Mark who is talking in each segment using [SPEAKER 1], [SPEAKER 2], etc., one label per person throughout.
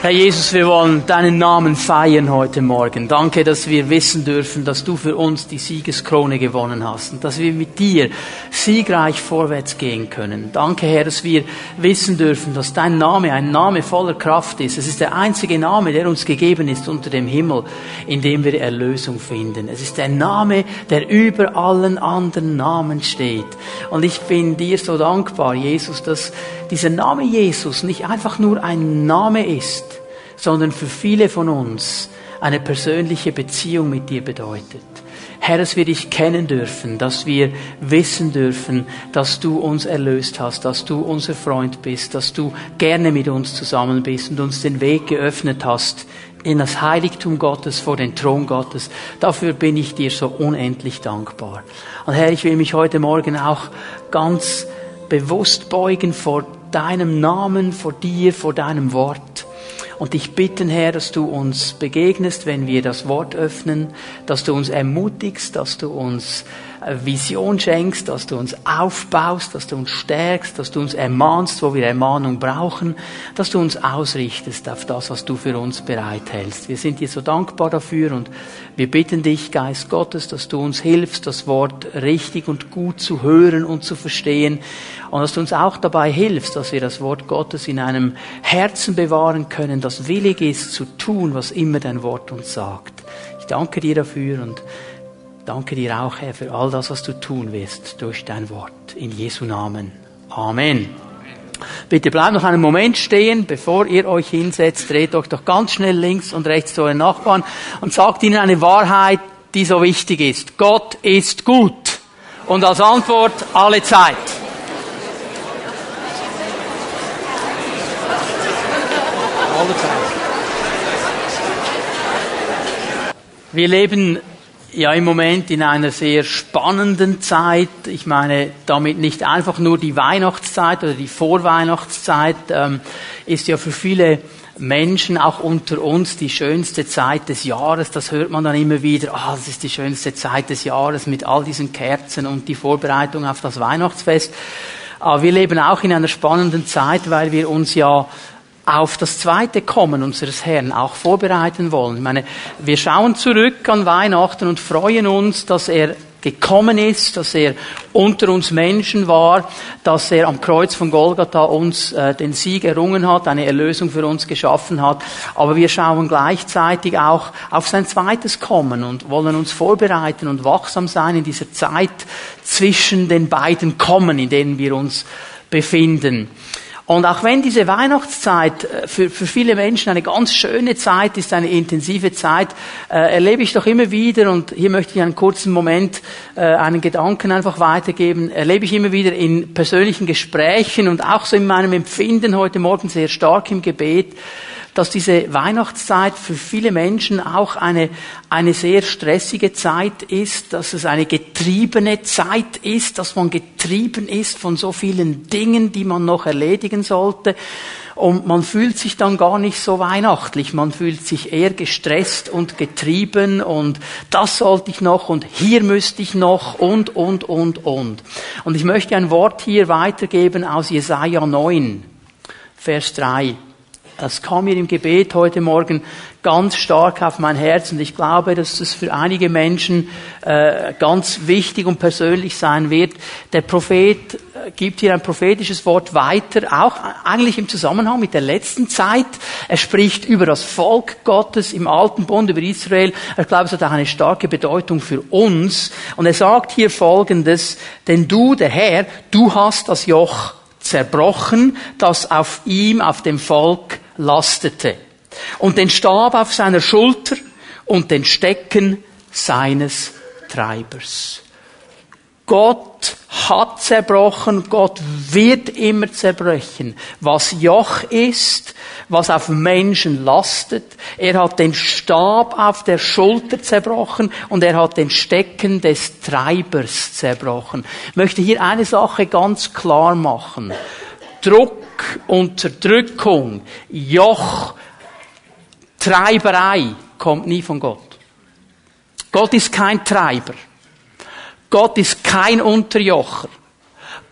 [SPEAKER 1] Herr Jesus, wir wollen deinen Namen feiern heute Morgen. Danke, dass wir wissen dürfen, dass du für uns die Siegeskrone gewonnen hast und dass wir mit dir siegreich vorwärts gehen können. Danke, Herr, dass wir wissen dürfen, dass dein Name ein Name voller Kraft ist. Es ist der einzige Name, der uns gegeben ist unter dem Himmel, in dem wir Erlösung finden. Es ist der Name, der über allen anderen Namen steht. Und ich bin dir so dankbar, Jesus, dass dieser Name Jesus nicht einfach nur ein Name ist, sondern für viele von uns eine persönliche Beziehung mit dir bedeutet. Herr, dass wir dich kennen dürfen, dass wir wissen dürfen, dass du uns erlöst hast, dass du unser Freund bist, dass du gerne mit uns zusammen bist und uns den Weg geöffnet hast in das Heiligtum Gottes, vor den Thron Gottes. Dafür bin ich dir so unendlich dankbar. Und Herr, ich will mich heute Morgen auch ganz bewusst beugen vor deinem Namen, vor dir, vor deinem Wort. Und dich bitten, Herr, dass du uns begegnest, wenn wir das Wort öffnen, dass du uns ermutigst, dass du uns Vision schenkst, dass du uns aufbaust, dass du uns stärkst, dass du uns ermahnst, wo wir Ermahnung brauchen, dass du uns ausrichtest auf das, was du für uns bereithältst. Wir sind dir so dankbar dafür und wir bitten dich, Geist Gottes, dass du uns hilfst, das Wort richtig und gut zu hören und zu verstehen und dass du uns auch dabei hilfst, dass wir das Wort Gottes in einem Herzen bewahren können, das willig ist zu tun, was immer dein Wort uns sagt. Ich danke dir dafür und danke dir auch, Herr, für all das, was du tun wirst durch dein Wort. In Jesu Namen. Amen. Bitte bleibt noch einen Moment stehen, bevor ihr euch hinsetzt. Dreht euch doch ganz schnell links und rechts zu euren Nachbarn und sagt ihnen eine Wahrheit, die so wichtig ist. Gott ist gut. Und als Antwort alle Zeit. Wir leben ja im Moment in einer sehr spannenden Zeit. Ich meine damit nicht einfach nur die Weihnachtszeit oder die Vorweihnachtszeit ähm, ist ja für viele Menschen auch unter uns die schönste Zeit des Jahres. Das hört man dann immer wieder. Ah, oh, das ist die schönste Zeit des Jahres mit all diesen Kerzen und die Vorbereitung auf das Weihnachtsfest. Aber wir leben auch in einer spannenden Zeit, weil wir uns ja auf das zweite Kommen unseres Herrn auch vorbereiten wollen. Ich meine, wir schauen zurück an Weihnachten und freuen uns, dass er gekommen ist, dass er unter uns Menschen war, dass er am Kreuz von Golgatha uns äh, den Sieg errungen hat, eine Erlösung für uns geschaffen hat. Aber wir schauen gleichzeitig auch auf sein zweites Kommen und wollen uns vorbereiten und wachsam sein in dieser Zeit zwischen den beiden Kommen, in denen wir uns befinden. Und auch wenn diese Weihnachtszeit äh, für, für viele Menschen eine ganz schöne Zeit ist, eine intensive Zeit, äh, erlebe ich doch immer wieder, und hier möchte ich einen kurzen Moment äh, einen Gedanken einfach weitergeben, erlebe ich immer wieder in persönlichen Gesprächen und auch so in meinem Empfinden heute Morgen sehr stark im Gebet, dass diese Weihnachtszeit für viele Menschen auch eine, eine sehr stressige Zeit ist, dass es eine getriebene Zeit ist, dass man getrieben ist von so vielen Dingen, die man noch erledigen sollte. Und man fühlt sich dann gar nicht so weihnachtlich. Man fühlt sich eher gestresst und getrieben und das sollte ich noch und hier müsste ich noch und, und, und, und. Und ich möchte ein Wort hier weitergeben aus Jesaja 9, Vers 3. Das kam mir im Gebet heute Morgen ganz stark auf mein Herz und ich glaube, dass das für einige Menschen äh, ganz wichtig und persönlich sein wird. Der Prophet äh, gibt hier ein prophetisches Wort weiter, auch eigentlich im Zusammenhang mit der letzten Zeit. Er spricht über das Volk Gottes im Alten Bund, über Israel. Ich glaube, es hat auch eine starke Bedeutung für uns. Und er sagt hier Folgendes, denn du, der Herr, du hast das Joch zerbrochen, das auf ihm, auf dem Volk lastete und den Stab auf seiner Schulter und den Stecken seines Treibers. Gott hat zerbrochen, Gott wird immer zerbrechen. Was Joch ist, was auf Menschen lastet, er hat den Stab auf der Schulter zerbrochen und er hat den Stecken des Treibers zerbrochen. Ich möchte hier eine Sache ganz klar machen. Druck, Unterdrückung, Joch, Treiberei kommt nie von Gott. Gott ist kein Treiber. Gott ist kein Unterjocher.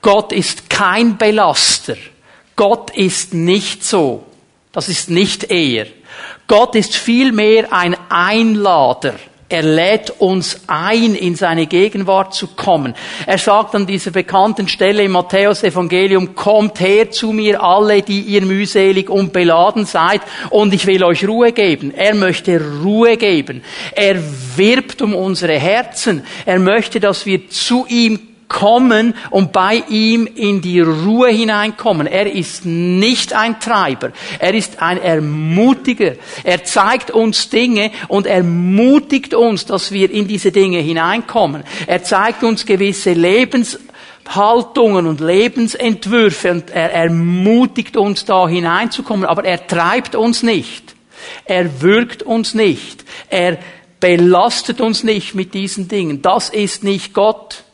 [SPEAKER 1] Gott ist kein Belaster. Gott ist nicht so. Das ist nicht er. Gott ist vielmehr ein Einlader. Er lädt uns ein, in seine Gegenwart zu kommen. Er sagt an dieser bekannten Stelle im Matthäus Evangelium, kommt her zu mir alle, die ihr mühselig und beladen seid, und ich will euch Ruhe geben. Er möchte Ruhe geben. Er wirbt um unsere Herzen. Er möchte, dass wir zu ihm kommen und bei ihm in die Ruhe hineinkommen. Er ist nicht ein Treiber, er ist ein Ermutiger. Er zeigt uns Dinge und ermutigt uns, dass wir in diese Dinge hineinkommen. Er zeigt uns gewisse Lebenshaltungen und Lebensentwürfe und er ermutigt uns da hineinzukommen, aber er treibt uns nicht. Er wirkt uns nicht. Er belastet uns nicht mit diesen Dingen. Das ist nicht Gott.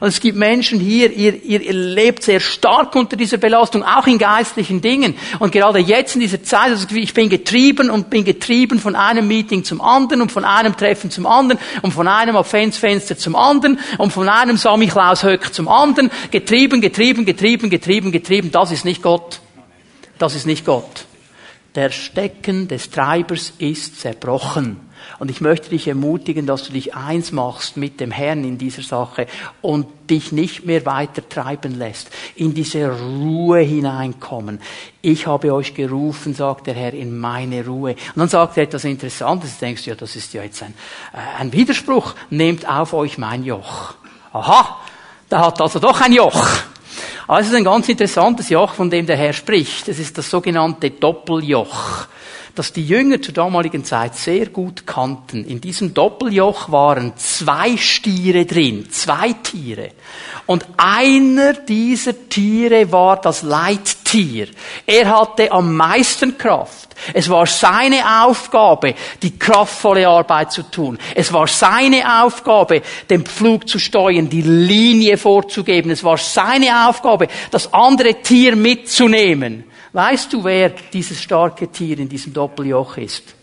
[SPEAKER 1] Und es gibt Menschen hier, ihr, ihr, lebt sehr stark unter dieser Belastung, auch in geistlichen Dingen. Und gerade jetzt in dieser Zeit, also ich bin getrieben und bin getrieben von einem Meeting zum anderen und von einem Treffen zum anderen und von einem Adventsfenster zum anderen und von einem Samichlaus Höck zum anderen. Getrieben, getrieben, getrieben, getrieben, getrieben. Das ist nicht Gott. Das ist nicht Gott. Der Stecken des Treibers ist zerbrochen. Und ich möchte dich ermutigen, dass du dich eins machst mit dem Herrn in dieser Sache und dich nicht mehr weiter treiben lässt, in diese Ruhe hineinkommen. Ich habe euch gerufen, sagt der Herr, in meine Ruhe. Und dann sagt er etwas Interessantes, du denkst, ja, das ist ja jetzt ein, äh, ein Widerspruch. Nehmt auf euch mein Joch. Aha, da hat also doch ein Joch. Also es ist ein ganz interessantes Joch, von dem der Herr spricht. Es ist das sogenannte Doppeljoch das die Jünger zur damaligen Zeit sehr gut kannten. In diesem Doppeljoch waren zwei Stiere drin, zwei Tiere. Und einer dieser Tiere war das Leittier. Er hatte am meisten Kraft. Es war seine Aufgabe, die kraftvolle Arbeit zu tun. Es war seine Aufgabe, den Pflug zu steuern, die Linie vorzugeben. Es war seine Aufgabe, das andere Tier mitzunehmen. Weißt du, wer dieses starke Tier in diesem Doppeljoch ist?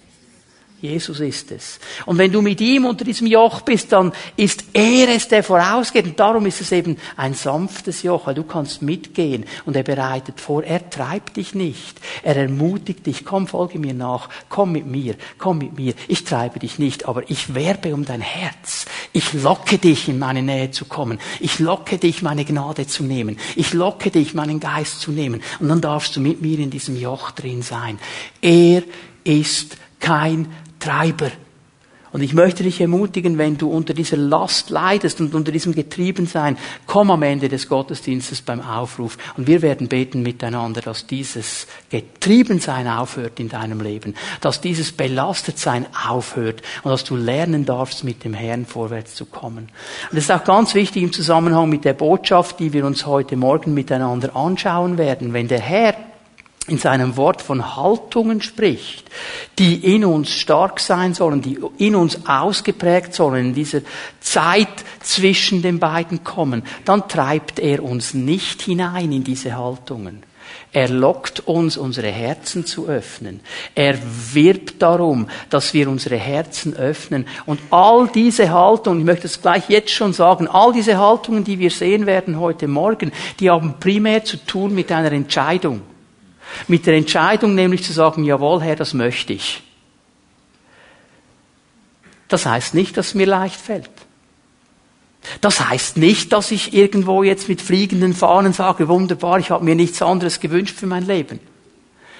[SPEAKER 1] Jesus ist es. Und wenn du mit ihm unter diesem Joch bist, dann ist er es, der vorausgeht. Und darum ist es eben ein sanftes Joch, weil du kannst mitgehen. Und er bereitet vor. Er treibt dich nicht. Er ermutigt dich. Komm, folge mir nach. Komm mit mir. Komm mit mir. Ich treibe dich nicht, aber ich werbe um dein Herz. Ich locke dich, in meine Nähe zu kommen. Ich locke dich, meine Gnade zu nehmen. Ich locke dich, meinen Geist zu nehmen. Und dann darfst du mit mir in diesem Joch drin sein. Er ist kein Treiber. Und ich möchte dich ermutigen, wenn du unter dieser Last leidest und unter diesem Getriebensein, komm am Ende des Gottesdienstes beim Aufruf und wir werden beten miteinander, dass dieses Getriebensein aufhört in deinem Leben, dass dieses Belastetsein aufhört und dass du lernen darfst, mit dem Herrn vorwärts zu kommen. Und das ist auch ganz wichtig im Zusammenhang mit der Botschaft, die wir uns heute Morgen miteinander anschauen werden. Wenn der Herr in seinem Wort von Haltungen spricht, die in uns stark sein sollen, die in uns ausgeprägt sollen, in dieser Zeit zwischen den beiden kommen, dann treibt er uns nicht hinein in diese Haltungen. Er lockt uns, unsere Herzen zu öffnen. Er wirbt darum, dass wir unsere Herzen öffnen. Und all diese Haltungen, ich möchte es gleich jetzt schon sagen, all diese Haltungen, die wir sehen werden heute Morgen, die haben primär zu tun mit einer Entscheidung. Mit der Entscheidung nämlich zu sagen, jawohl, Herr, das möchte ich. Das heißt nicht, dass es mir leicht fällt. Das heißt nicht, dass ich irgendwo jetzt mit fliegenden Fahnen sage, wunderbar, ich habe mir nichts anderes gewünscht für mein Leben.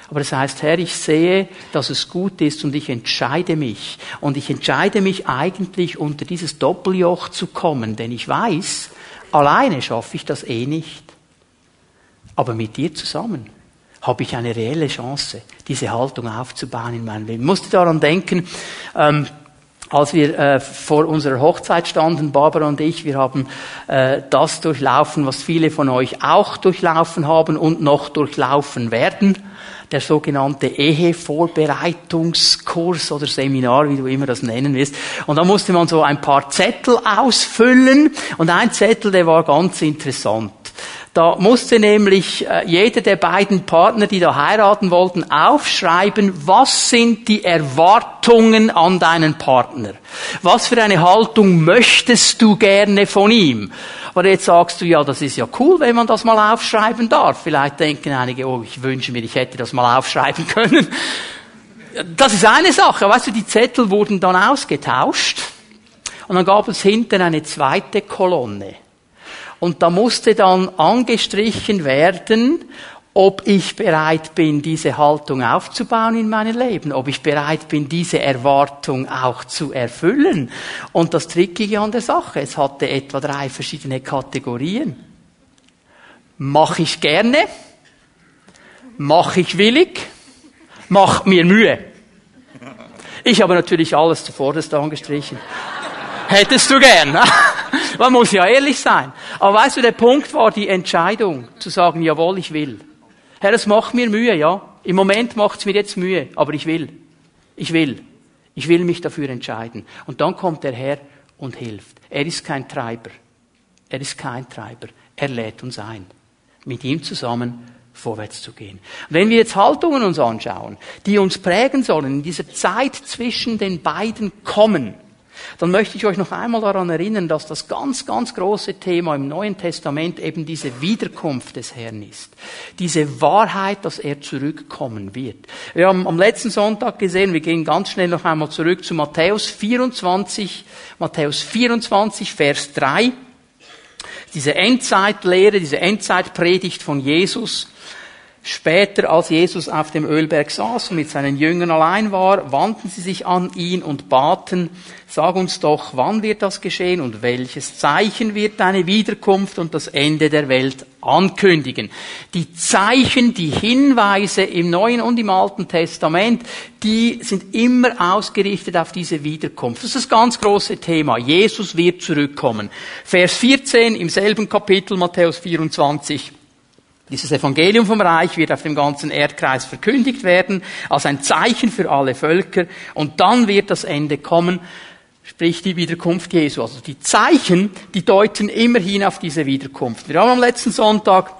[SPEAKER 1] Aber das heißt, Herr, ich sehe, dass es gut ist und ich entscheide mich. Und ich entscheide mich eigentlich unter dieses Doppeljoch zu kommen, denn ich weiß, alleine schaffe ich das eh nicht. Aber mit dir zusammen habe ich eine reelle Chance, diese Haltung aufzubauen in meinem Leben. Ich musste daran denken, ähm, als wir äh, vor unserer Hochzeit standen, Barbara und ich, wir haben äh, das durchlaufen, was viele von euch auch durchlaufen haben und noch durchlaufen werden. Der sogenannte Ehevorbereitungskurs oder Seminar, wie du immer das nennen willst. Und da musste man so ein paar Zettel ausfüllen. Und ein Zettel, der war ganz interessant. Da musste nämlich äh, jeder der beiden Partner, die da heiraten wollten, aufschreiben, was sind die Erwartungen an deinen Partner? Was für eine Haltung möchtest du gerne von ihm? Aber jetzt sagst du, ja, das ist ja cool, wenn man das mal aufschreiben darf. Vielleicht denken einige, oh, ich wünsche mir, ich hätte das mal aufschreiben können. Das ist eine Sache. Weißt du, die Zettel wurden dann ausgetauscht. Und dann gab es hinten eine zweite Kolonne. Und da musste dann angestrichen werden, ob ich bereit bin, diese Haltung aufzubauen in meinem Leben, ob ich bereit bin, diese Erwartung auch zu erfüllen. Und das Trickige an der Sache, es hatte etwa drei verschiedene Kategorien. Mache ich gerne, mache ich willig, macht mir Mühe. Ich habe natürlich alles zuvorderst angestrichen. Hättest du gern. Man muss ja ehrlich sein. Aber weißt du, der Punkt war die Entscheidung, zu sagen, jawohl, ich will. Herr, es macht mir Mühe, ja. Im Moment macht es mir jetzt Mühe, aber ich will. Ich will. Ich will mich dafür entscheiden. Und dann kommt der Herr und hilft. Er ist kein Treiber. Er ist kein Treiber. Er lädt uns ein, mit ihm zusammen vorwärts zu gehen. Wenn wir jetzt Haltungen uns anschauen, die uns prägen sollen, in dieser Zeit zwischen den beiden kommen, dann möchte ich euch noch einmal daran erinnern, dass das ganz, ganz große Thema im Neuen Testament eben diese Wiederkunft des Herrn ist. Diese Wahrheit, dass er zurückkommen wird. Wir haben am letzten Sonntag gesehen, wir gehen ganz schnell noch einmal zurück zu Matthäus 24, Matthäus 24, Vers 3. Diese Endzeitlehre, diese Endzeitpredigt von Jesus. Später, als Jesus auf dem Ölberg saß und mit seinen Jüngern allein war, wandten sie sich an ihn und baten, sag uns doch, wann wird das geschehen und welches Zeichen wird deine Wiederkunft und das Ende der Welt ankündigen. Die Zeichen, die Hinweise im Neuen und im Alten Testament, die sind immer ausgerichtet auf diese Wiederkunft. Das ist das ganz große Thema. Jesus wird zurückkommen. Vers 14 im selben Kapitel Matthäus 24. Dieses Evangelium vom Reich wird auf dem ganzen Erdkreis verkündigt werden, als ein Zeichen für alle Völker, und dann wird das Ende kommen, sprich die Wiederkunft Jesu. Also die Zeichen, die deuten immerhin auf diese Wiederkunft. Wir haben am letzten Sonntag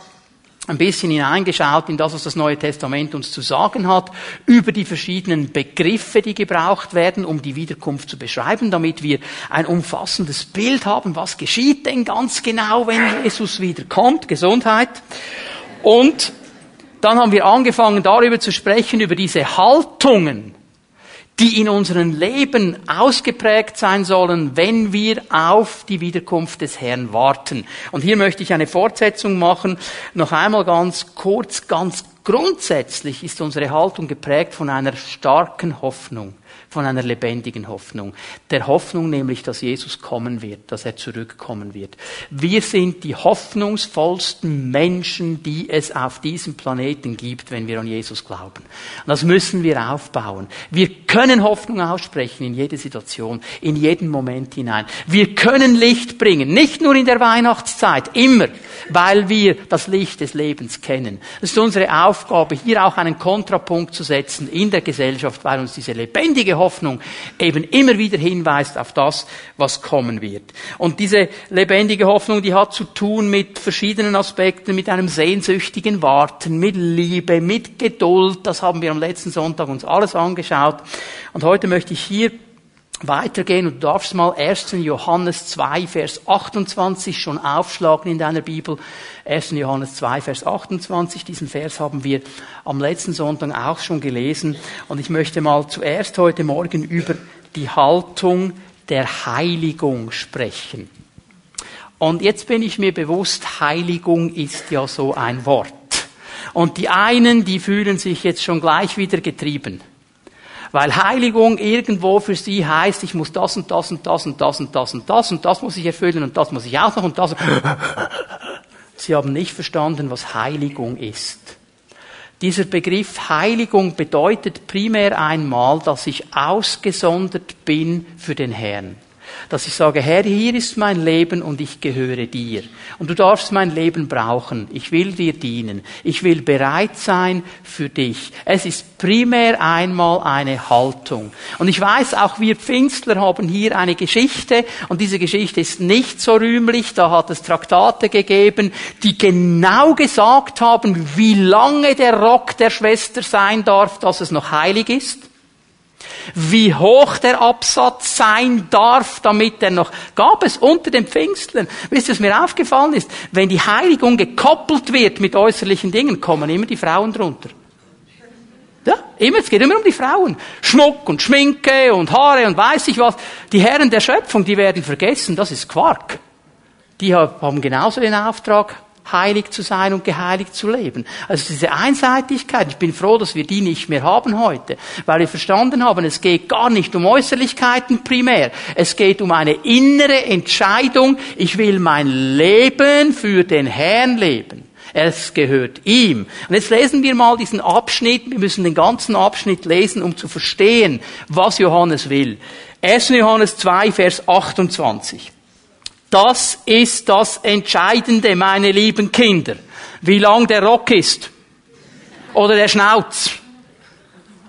[SPEAKER 1] ein bisschen hineingeschaut in das, was das Neue Testament uns zu sagen hat, über die verschiedenen Begriffe, die gebraucht werden, um die Wiederkunft zu beschreiben, damit wir ein umfassendes Bild haben, was geschieht denn ganz genau, wenn Jesus wiederkommt. Gesundheit. Und dann haben wir angefangen darüber zu sprechen, über diese Haltungen, die in unserem Leben ausgeprägt sein sollen, wenn wir auf die Wiederkunft des Herrn warten. Und hier möchte ich eine Fortsetzung machen. Noch einmal ganz kurz, ganz grundsätzlich ist unsere Haltung geprägt von einer starken Hoffnung von einer lebendigen Hoffnung. Der Hoffnung nämlich, dass Jesus kommen wird, dass er zurückkommen wird. Wir sind die hoffnungsvollsten Menschen, die es auf diesem Planeten gibt, wenn wir an Jesus glauben. Und das müssen wir aufbauen. Wir können Hoffnung aussprechen in jede Situation, in jeden Moment hinein. Wir können Licht bringen, nicht nur in der Weihnachtszeit, immer, weil wir das Licht des Lebens kennen. Es ist unsere Aufgabe, hier auch einen Kontrapunkt zu setzen in der Gesellschaft, weil uns diese lebendige Hoffnung eben immer wieder hinweist auf das, was kommen wird. Und diese lebendige Hoffnung, die hat zu tun mit verschiedenen Aspekten, mit einem sehnsüchtigen Warten, mit Liebe, mit Geduld. Das haben wir am letzten Sonntag uns alles angeschaut. Und heute möchte ich hier weitergehen und du darfst mal 1. Johannes 2, Vers 28 schon aufschlagen in deiner Bibel. 1. Johannes 2, Vers 28. Diesen Vers haben wir am letzten Sonntag auch schon gelesen. Und ich möchte mal zuerst heute Morgen über die Haltung der Heiligung sprechen. Und jetzt bin ich mir bewusst, Heiligung ist ja so ein Wort. Und die einen, die fühlen sich jetzt schon gleich wieder getrieben. Weil Heiligung irgendwo für sie heißt, ich muss das und das und das und das und das und das und das muss ich erfüllen und das muss ich auch noch und das. Sie haben nicht verstanden, was Heiligung ist. Dieser Begriff Heiligung bedeutet primär einmal, dass ich ausgesondert bin für den Herrn. Dass ich sage, Herr, hier ist mein Leben und ich gehöre dir. Und du darfst mein Leben brauchen. Ich will dir dienen. Ich will bereit sein für dich. Es ist primär einmal eine Haltung. Und ich weiß, auch wir Pfingstler haben hier eine Geschichte und diese Geschichte ist nicht so rühmlich. Da hat es Traktate gegeben, die genau gesagt haben, wie lange der Rock der Schwester sein darf, dass es noch heilig ist wie hoch der Absatz sein darf, damit er noch, gab es unter den Pfingstlern. Wisst ihr, was mir aufgefallen ist? Wenn die Heiligung gekoppelt wird mit äußerlichen Dingen, kommen immer die Frauen drunter. Ja, immer, es geht immer um die Frauen. Schmuck und Schminke und Haare und weiß ich was. Die Herren der Schöpfung, die werden vergessen, das ist Quark. Die haben genauso den Auftrag, heilig zu sein und geheiligt zu leben. Also diese Einseitigkeit, ich bin froh, dass wir die nicht mehr haben heute, weil wir verstanden haben, es geht gar nicht um Äußerlichkeiten primär. Es geht um eine innere Entscheidung, ich will mein Leben für den Herrn leben. Es gehört ihm. Und jetzt lesen wir mal diesen Abschnitt. Wir müssen den ganzen Abschnitt lesen, um zu verstehen, was Johannes will. 1. Johannes 2, Vers 28. Das ist das Entscheidende, meine lieben Kinder. Wie lang der Rock ist. Oder der Schnauz.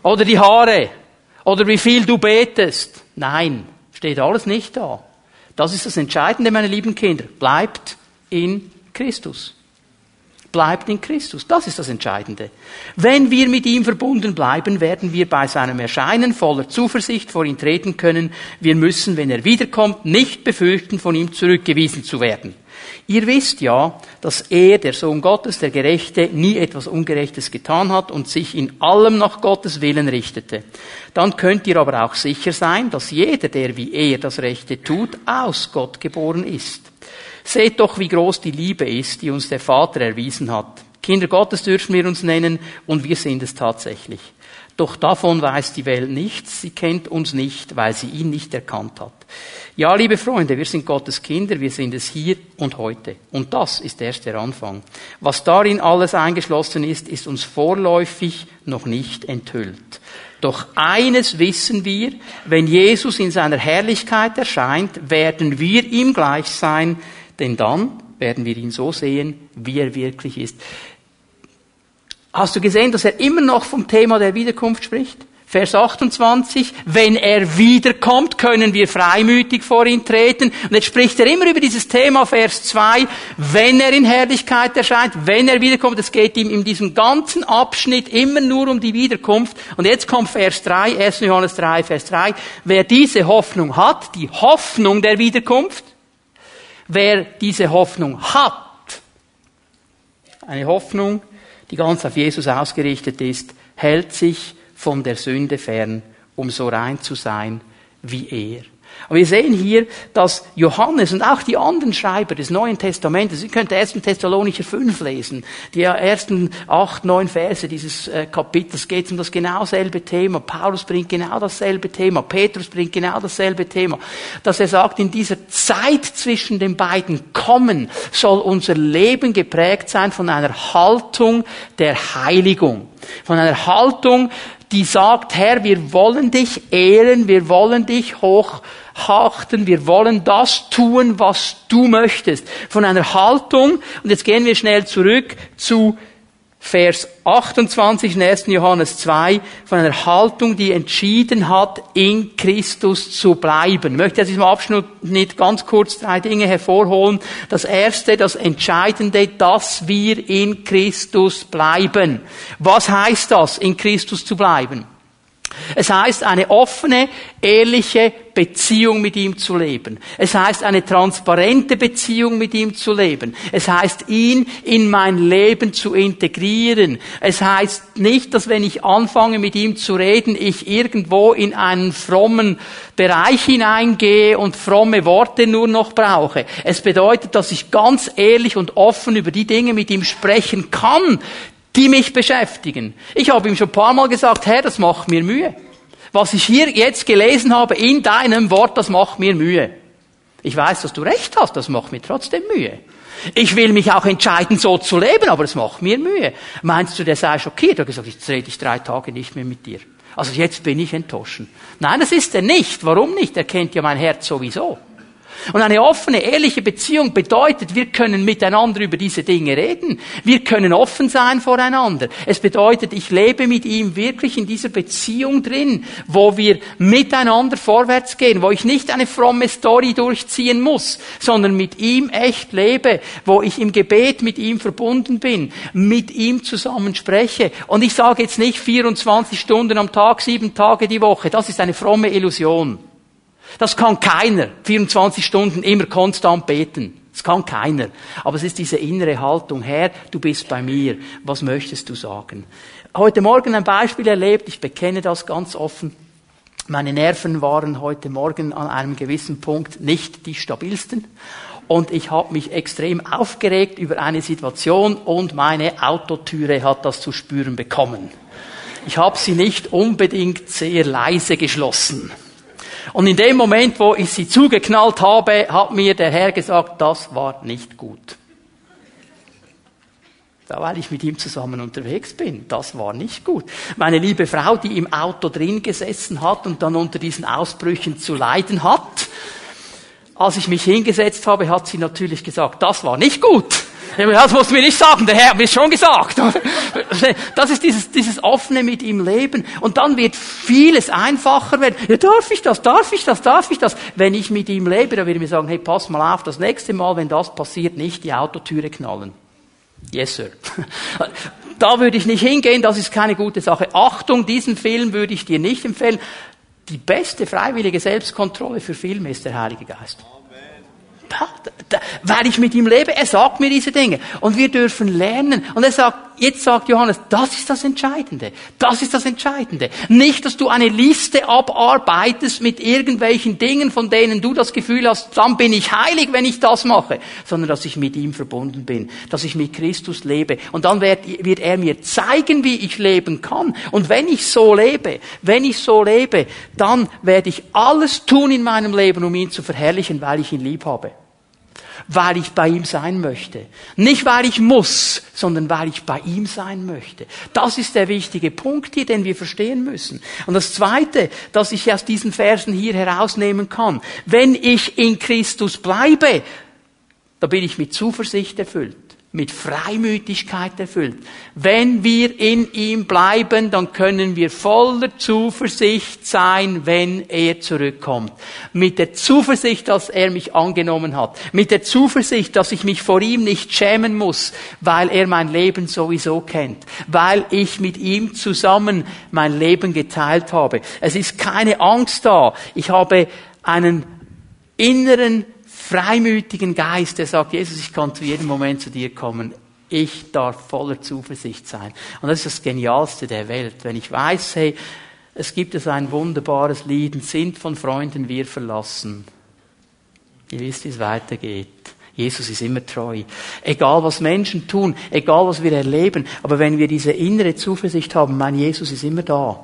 [SPEAKER 1] Oder die Haare. Oder wie viel du betest. Nein, steht alles nicht da. Das ist das Entscheidende, meine lieben Kinder. Bleibt in Christus bleibt in Christus. Das ist das Entscheidende. Wenn wir mit ihm verbunden bleiben, werden wir bei seinem Erscheinen voller Zuversicht vor ihn treten können. Wir müssen, wenn er wiederkommt, nicht befürchten, von ihm zurückgewiesen zu werden. Ihr wisst ja, dass er, der Sohn Gottes, der Gerechte, nie etwas Ungerechtes getan hat und sich in allem nach Gottes Willen richtete. Dann könnt ihr aber auch sicher sein, dass jeder, der wie er das Rechte tut, aus Gott geboren ist. Seht doch, wie groß die Liebe ist, die uns der Vater erwiesen hat. Kinder Gottes dürfen wir uns nennen und wir sind es tatsächlich. Doch davon weiß die Welt nichts, sie kennt uns nicht, weil sie ihn nicht erkannt hat. Ja, liebe Freunde, wir sind Gottes Kinder, wir sind es hier und heute. Und das ist erst der Anfang. Was darin alles eingeschlossen ist, ist uns vorläufig noch nicht enthüllt. Doch eines wissen wir, wenn Jesus in seiner Herrlichkeit erscheint, werden wir ihm gleich sein, denn dann werden wir ihn so sehen, wie er wirklich ist. Hast du gesehen, dass er immer noch vom Thema der Wiederkunft spricht? Vers 28, wenn er wiederkommt, können wir freimütig vor ihn treten. Und jetzt spricht er immer über dieses Thema, Vers 2, wenn er in Herrlichkeit erscheint, wenn er wiederkommt. Es geht ihm in diesem ganzen Abschnitt immer nur um die Wiederkunft. Und jetzt kommt Vers 3, 1. Johannes 3, Vers 3. Wer diese Hoffnung hat, die Hoffnung der Wiederkunft, wer diese Hoffnung hat, eine Hoffnung, die ganz auf Jesus ausgerichtet ist, hält sich von der Sünde fern, um so rein zu sein wie er. Aber wir sehen hier, dass Johannes und auch die anderen Schreiber des Neuen Testamentes, ihr könnt 1. Thessalonicher 5 lesen, die ersten acht, neun Verse dieses äh, Kapitels geht um das genau selbe Thema. Paulus bringt genau dasselbe Thema. Petrus bringt genau dasselbe Thema. Dass er sagt, in dieser Zeit zwischen den beiden Kommen soll unser Leben geprägt sein von einer Haltung der Heiligung. Von einer Haltung, die sagt, Herr, wir wollen dich ehren, wir wollen dich hochachten, wir wollen das tun, was du möchtest. Von einer Haltung, und jetzt gehen wir schnell zurück zu Vers 28 in 1. Johannes 2 von einer Haltung, die entschieden hat, in Christus zu bleiben. Ich möchte aus diesem Abschnitt ganz kurz drei Dinge hervorholen. Das erste, das Entscheidende, dass wir in Christus bleiben. Was heißt das, in Christus zu bleiben? Es heißt, eine offene, ehrliche Beziehung mit ihm zu leben. Es heißt, eine transparente Beziehung mit ihm zu leben. Es heißt, ihn in mein Leben zu integrieren. Es heißt nicht, dass wenn ich anfange mit ihm zu reden, ich irgendwo in einen frommen Bereich hineingehe und fromme Worte nur noch brauche. Es bedeutet, dass ich ganz ehrlich und offen über die Dinge mit ihm sprechen kann, die mich beschäftigen. Ich habe ihm schon ein paar Mal gesagt, Herr, das macht mir Mühe. Was ich hier jetzt gelesen habe in deinem Wort, das macht mir Mühe. Ich weiß, dass du recht hast, das macht mir trotzdem Mühe. Ich will mich auch entscheiden, so zu leben, aber es macht mir Mühe. Meinst du, der sei schockiert? Er hat gesagt, jetzt rede ich drei Tage nicht mehr mit dir. Also jetzt bin ich enttäuscht. Nein, das ist er nicht. Warum nicht? Er kennt ja mein Herz sowieso. Und eine offene, ehrliche Beziehung bedeutet, wir können miteinander über diese Dinge reden. Wir können offen sein voreinander. Es bedeutet, ich lebe mit ihm wirklich in dieser Beziehung drin, wo wir miteinander vorwärts gehen, wo ich nicht eine fromme Story durchziehen muss, sondern mit ihm echt lebe, wo ich im Gebet mit ihm verbunden bin, mit ihm zusammen spreche. Und ich sage jetzt nicht 24 Stunden am Tag, sieben Tage die Woche. Das ist eine fromme Illusion. Das kann keiner 24 Stunden immer konstant beten. Das kann keiner. Aber es ist diese innere Haltung. Herr, du bist bei mir. Was möchtest du sagen? Heute Morgen ein Beispiel erlebt. Ich bekenne das ganz offen. Meine Nerven waren heute Morgen an einem gewissen Punkt nicht die stabilsten. Und ich habe mich extrem aufgeregt über eine Situation und meine Autotüre hat das zu spüren bekommen. Ich habe sie nicht unbedingt sehr leise geschlossen. Und in dem Moment, wo ich sie zugeknallt habe, hat mir der Herr gesagt, das war nicht gut. Da, weil ich mit ihm zusammen unterwegs bin. Das war nicht gut. Meine liebe Frau, die im Auto drin gesessen hat und dann unter diesen Ausbrüchen zu leiden hat, als ich mich hingesetzt habe, hat sie natürlich gesagt, das war nicht gut. Das musst du mir nicht sagen, der Herr hat mir schon gesagt. Das ist dieses, dieses offene mit ihm leben. Und dann wird vieles einfacher werden. Ja, darf ich das, darf ich das, darf ich das? Wenn ich mit ihm lebe, dann würde ich mir sagen, hey, pass mal auf, das nächste Mal, wenn das passiert, nicht die Autotüre knallen. Yes, sir. Da würde ich nicht hingehen, das ist keine gute Sache. Achtung, diesen Film würde ich dir nicht empfehlen. Die beste freiwillige Selbstkontrolle für Filme ist der Heilige Geist weil ich mit ihm lebe. Er sagt mir diese Dinge. Und wir dürfen lernen. Und er sagt, jetzt sagt Johannes, das ist das Entscheidende. Das ist das Entscheidende. Nicht, dass du eine Liste abarbeitest mit irgendwelchen Dingen, von denen du das Gefühl hast, dann bin ich heilig, wenn ich das mache. Sondern, dass ich mit ihm verbunden bin. Dass ich mit Christus lebe. Und dann wird, wird er mir zeigen, wie ich leben kann. Und wenn ich so lebe, wenn ich so lebe, dann werde ich alles tun in meinem Leben, um ihn zu verherrlichen, weil ich ihn lieb habe weil ich bei ihm sein möchte. Nicht weil ich muss, sondern weil ich bei ihm sein möchte. Das ist der wichtige Punkt hier, den wir verstehen müssen. Und das Zweite, das ich aus diesen Versen hier herausnehmen kann, wenn ich in Christus bleibe, da bin ich mit Zuversicht erfüllt mit Freimütigkeit erfüllt. Wenn wir in ihm bleiben, dann können wir voller Zuversicht sein, wenn er zurückkommt. Mit der Zuversicht, dass er mich angenommen hat. Mit der Zuversicht, dass ich mich vor ihm nicht schämen muss, weil er mein Leben sowieso kennt. Weil ich mit ihm zusammen mein Leben geteilt habe. Es ist keine Angst da. Ich habe einen inneren freimütigen Geist, der sagt, Jesus, ich kann zu jedem Moment zu dir kommen. Ich darf voller Zuversicht sein. Und das ist das Genialste der Welt. Wenn ich weiß, hey, es gibt es ein wunderbares Lied, sind von Freunden wir verlassen. Ihr wisst, wie es weitergeht. Jesus ist immer treu. Egal was Menschen tun, egal was wir erleben, aber wenn wir diese innere Zuversicht haben, mein Jesus ist immer da,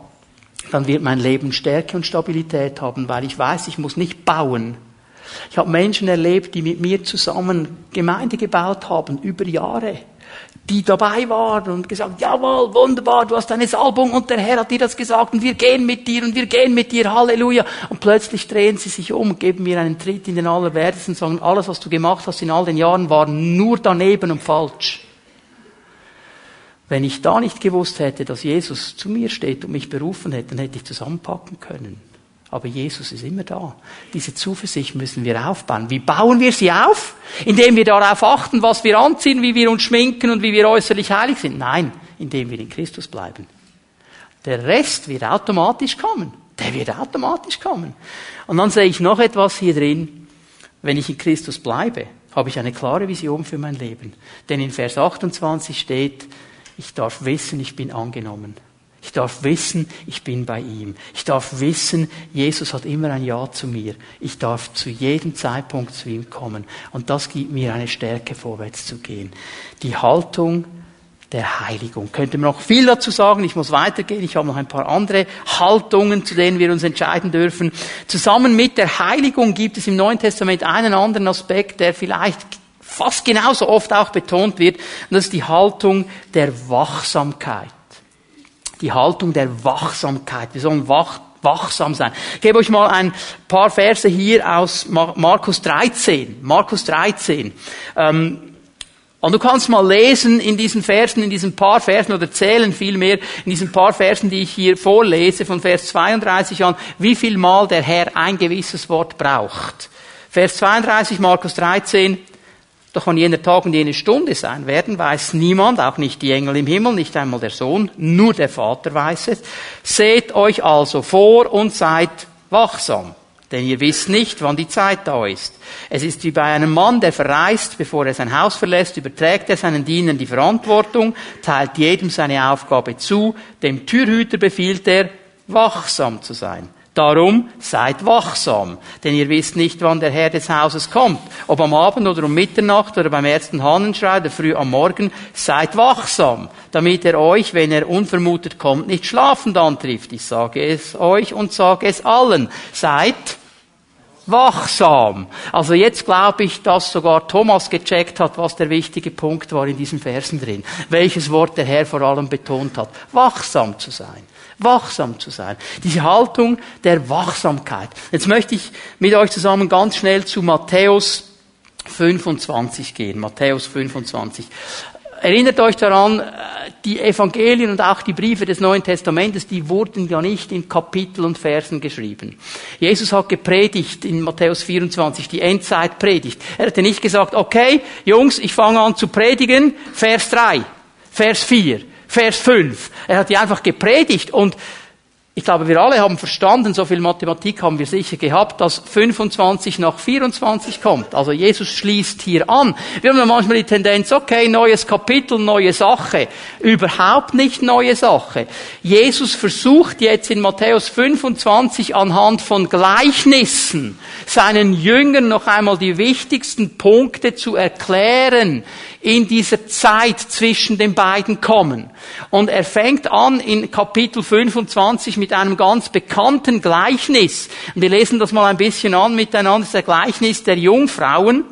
[SPEAKER 1] dann wird mein Leben Stärke und Stabilität haben, weil ich weiß, ich muss nicht bauen, ich habe Menschen erlebt, die mit mir zusammen Gemeinde gebaut haben, über Jahre, die dabei waren und gesagt, jawohl, wunderbar, du hast eine Salbung und der Herr hat dir das gesagt und wir gehen mit dir und wir gehen mit dir, Halleluja. Und plötzlich drehen sie sich um, geben mir einen Tritt in den Allerwertesten und sagen, alles, was du gemacht hast in all den Jahren, war nur daneben und falsch. Wenn ich da nicht gewusst hätte, dass Jesus zu mir steht und mich berufen hätte, dann hätte ich zusammenpacken können. Aber Jesus ist immer da. Diese Zuversicht müssen wir aufbauen. Wie bauen wir sie auf? Indem wir darauf achten, was wir anziehen, wie wir uns schminken und wie wir äußerlich heilig sind. Nein, indem wir in Christus bleiben. Der Rest wird automatisch kommen. Der wird automatisch kommen. Und dann sehe ich noch etwas hier drin. Wenn ich in Christus bleibe, habe ich eine klare Vision für mein Leben. Denn in Vers 28 steht, ich darf wissen, ich bin angenommen. Ich darf wissen, ich bin bei ihm. Ich darf wissen, Jesus hat immer ein Ja zu mir. Ich darf zu jedem Zeitpunkt zu ihm kommen. Und das gibt mir eine Stärke, vorwärts zu gehen. Die Haltung der Heiligung. Könnte man noch viel dazu sagen. Ich muss weitergehen. Ich habe noch ein paar andere Haltungen, zu denen wir uns entscheiden dürfen. Zusammen mit der Heiligung gibt es im Neuen Testament einen anderen Aspekt, der vielleicht fast genauso oft auch betont wird. Und das ist die Haltung der Wachsamkeit. Die Haltung der Wachsamkeit. Wir sollen wach, wachsam sein. Ich gebe euch mal ein paar Verse hier aus Markus 13. Markus 13. Ähm, und du kannst mal lesen in diesen Versen, in diesen paar Versen oder zählen vielmehr in diesen paar Versen, die ich hier vorlese, von Vers 32 an, wie viel Mal der Herr ein gewisses Wort braucht. Vers 32, Markus 13. Doch wann jener Tag und jene Stunde sein werden, weiß niemand, auch nicht die Engel im Himmel, nicht einmal der Sohn, nur der Vater weiß es. Seht euch also vor und seid wachsam. Denn ihr wisst nicht, wann die Zeit da ist. Es ist wie bei einem Mann, der verreist, bevor er sein Haus verlässt, überträgt er seinen Dienern die Verantwortung, teilt jedem seine Aufgabe zu, dem Türhüter befiehlt er, wachsam zu sein. Darum seid wachsam, denn ihr wisst nicht, wann der Herr des Hauses kommt. Ob am Abend oder um Mitternacht oder beim ersten Hahnenschrei oder früh am Morgen, seid wachsam, damit er euch, wenn er unvermutet kommt, nicht schlafend antrifft. Ich sage es euch und sage es allen. Seid wachsam. Also jetzt glaube ich, dass sogar Thomas gecheckt hat, was der wichtige Punkt war in diesen Versen drin. Welches Wort der Herr vor allem betont hat. Wachsam zu sein wachsam zu sein. Diese Haltung der Wachsamkeit. Jetzt möchte ich mit euch zusammen ganz schnell zu Matthäus 25 gehen. Matthäus 25. Erinnert euch daran, die Evangelien und auch die Briefe des Neuen Testamentes, die wurden ja nicht in Kapitel und Versen geschrieben. Jesus hat gepredigt in Matthäus 24, die Endzeitpredigt. Er hatte nicht gesagt, okay, Jungs, ich fange an zu predigen, Vers 3, Vers 4, Vers 5. Er hat die einfach gepredigt und ich glaube, wir alle haben verstanden, so viel Mathematik haben wir sicher gehabt, dass 25 nach 24 kommt. Also Jesus schließt hier an. Wir haben ja manchmal die Tendenz, okay, neues Kapitel, neue Sache. Überhaupt nicht neue Sache. Jesus versucht jetzt in Matthäus 25 anhand von Gleichnissen seinen Jüngern noch einmal die wichtigsten Punkte zu erklären in dieser Zeit zwischen den beiden kommen. Und er fängt an in Kapitel 25 mit einem ganz bekannten Gleichnis. Und wir lesen das mal ein bisschen an miteinander. Das ist der Gleichnis der Jungfrauen.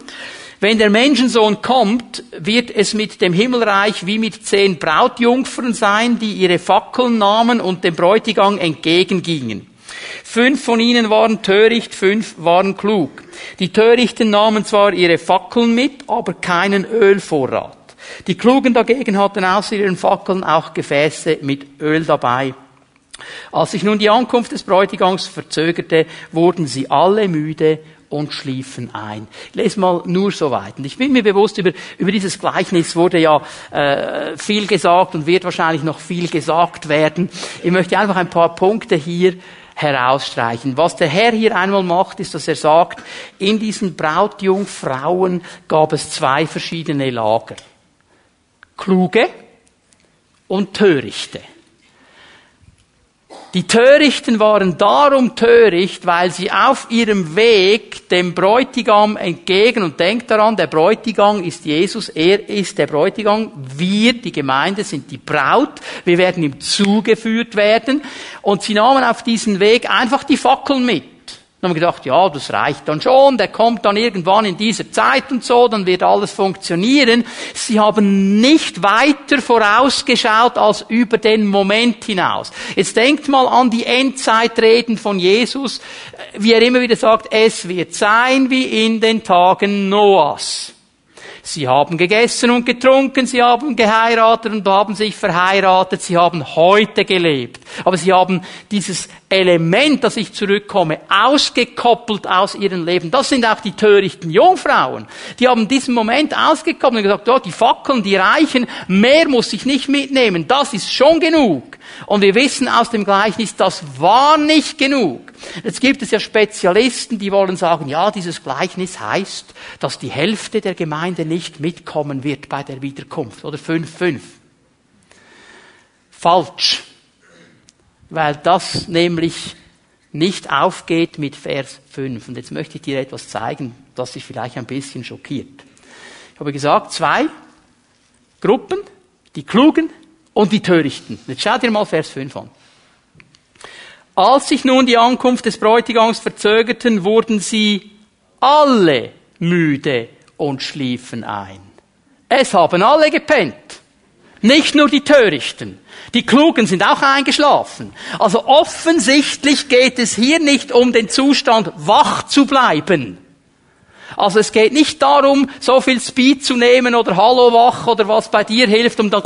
[SPEAKER 1] Wenn der Menschensohn kommt, wird es mit dem Himmelreich wie mit zehn Brautjungfern sein, die ihre Fackeln nahmen und dem Bräutigam entgegengingen. Fünf von ihnen waren töricht, fünf waren klug. Die Törichten nahmen zwar ihre Fackeln mit, aber keinen Ölvorrat. Die Klugen dagegen hatten außer ihren Fackeln auch Gefäße mit Öl dabei. Als sich nun die Ankunft des Bräutigams verzögerte, wurden sie alle müde und schliefen ein. Ich lese mal nur so weit. Und ich bin mir bewusst, über, über dieses Gleichnis wurde ja äh, viel gesagt und wird wahrscheinlich noch viel gesagt werden. Ich möchte einfach ein paar Punkte hier herausstreichen. Was der Herr hier einmal macht, ist, dass er sagt, in diesen Brautjungfrauen gab es zwei verschiedene Lager. Kluge und Törichte. Die Törichten waren darum töricht, weil sie auf ihrem Weg dem Bräutigam entgegen, und denkt daran, der Bräutigam ist Jesus, er ist der Bräutigam, wir, die Gemeinde, sind die Braut, wir werden ihm zugeführt werden, und sie nahmen auf diesen Weg einfach die Fackeln mit. Dann haben wir gedacht, ja, das reicht dann schon, der kommt dann irgendwann in dieser Zeit und so, dann wird alles funktionieren. Sie haben nicht weiter vorausgeschaut als über den Moment hinaus. Jetzt denkt mal an die Endzeitreden von Jesus, wie er immer wieder sagt, es wird sein wie in den Tagen Noahs. Sie haben gegessen und getrunken, sie haben geheiratet und haben sich verheiratet, sie haben heute gelebt. Aber sie haben dieses Element, dass ich zurückkomme, ausgekoppelt aus ihrem Leben. Das sind auch die törichten Jungfrauen. Die haben diesen Moment ausgekoppelt und gesagt, oh, die Fackeln, die reichen, mehr muss ich nicht mitnehmen, das ist schon genug. Und wir wissen aus dem Gleichnis, das war nicht genug. Jetzt gibt es ja Spezialisten, die wollen sagen, ja, dieses Gleichnis heißt, dass die Hälfte der Gemeinde nicht mitkommen wird bei der Wiederkunft. Oder fünf, fünf. Falsch. Weil das nämlich nicht aufgeht mit Vers 5. Und jetzt möchte ich dir etwas zeigen, das dich vielleicht ein bisschen schockiert. Ich habe gesagt, zwei Gruppen, die Klugen und die Törichten. Jetzt schau dir mal Vers 5 an. Als sich nun die Ankunft des Bräutigams verzögerten, wurden sie alle müde und schliefen ein. Es haben alle gepennt. Nicht nur die Törichten. Die Klugen sind auch eingeschlafen. Also offensichtlich geht es hier nicht um den Zustand, wach zu bleiben. Also es geht nicht darum, so viel Speed zu nehmen oder Hallo wach oder was bei dir hilft, um dann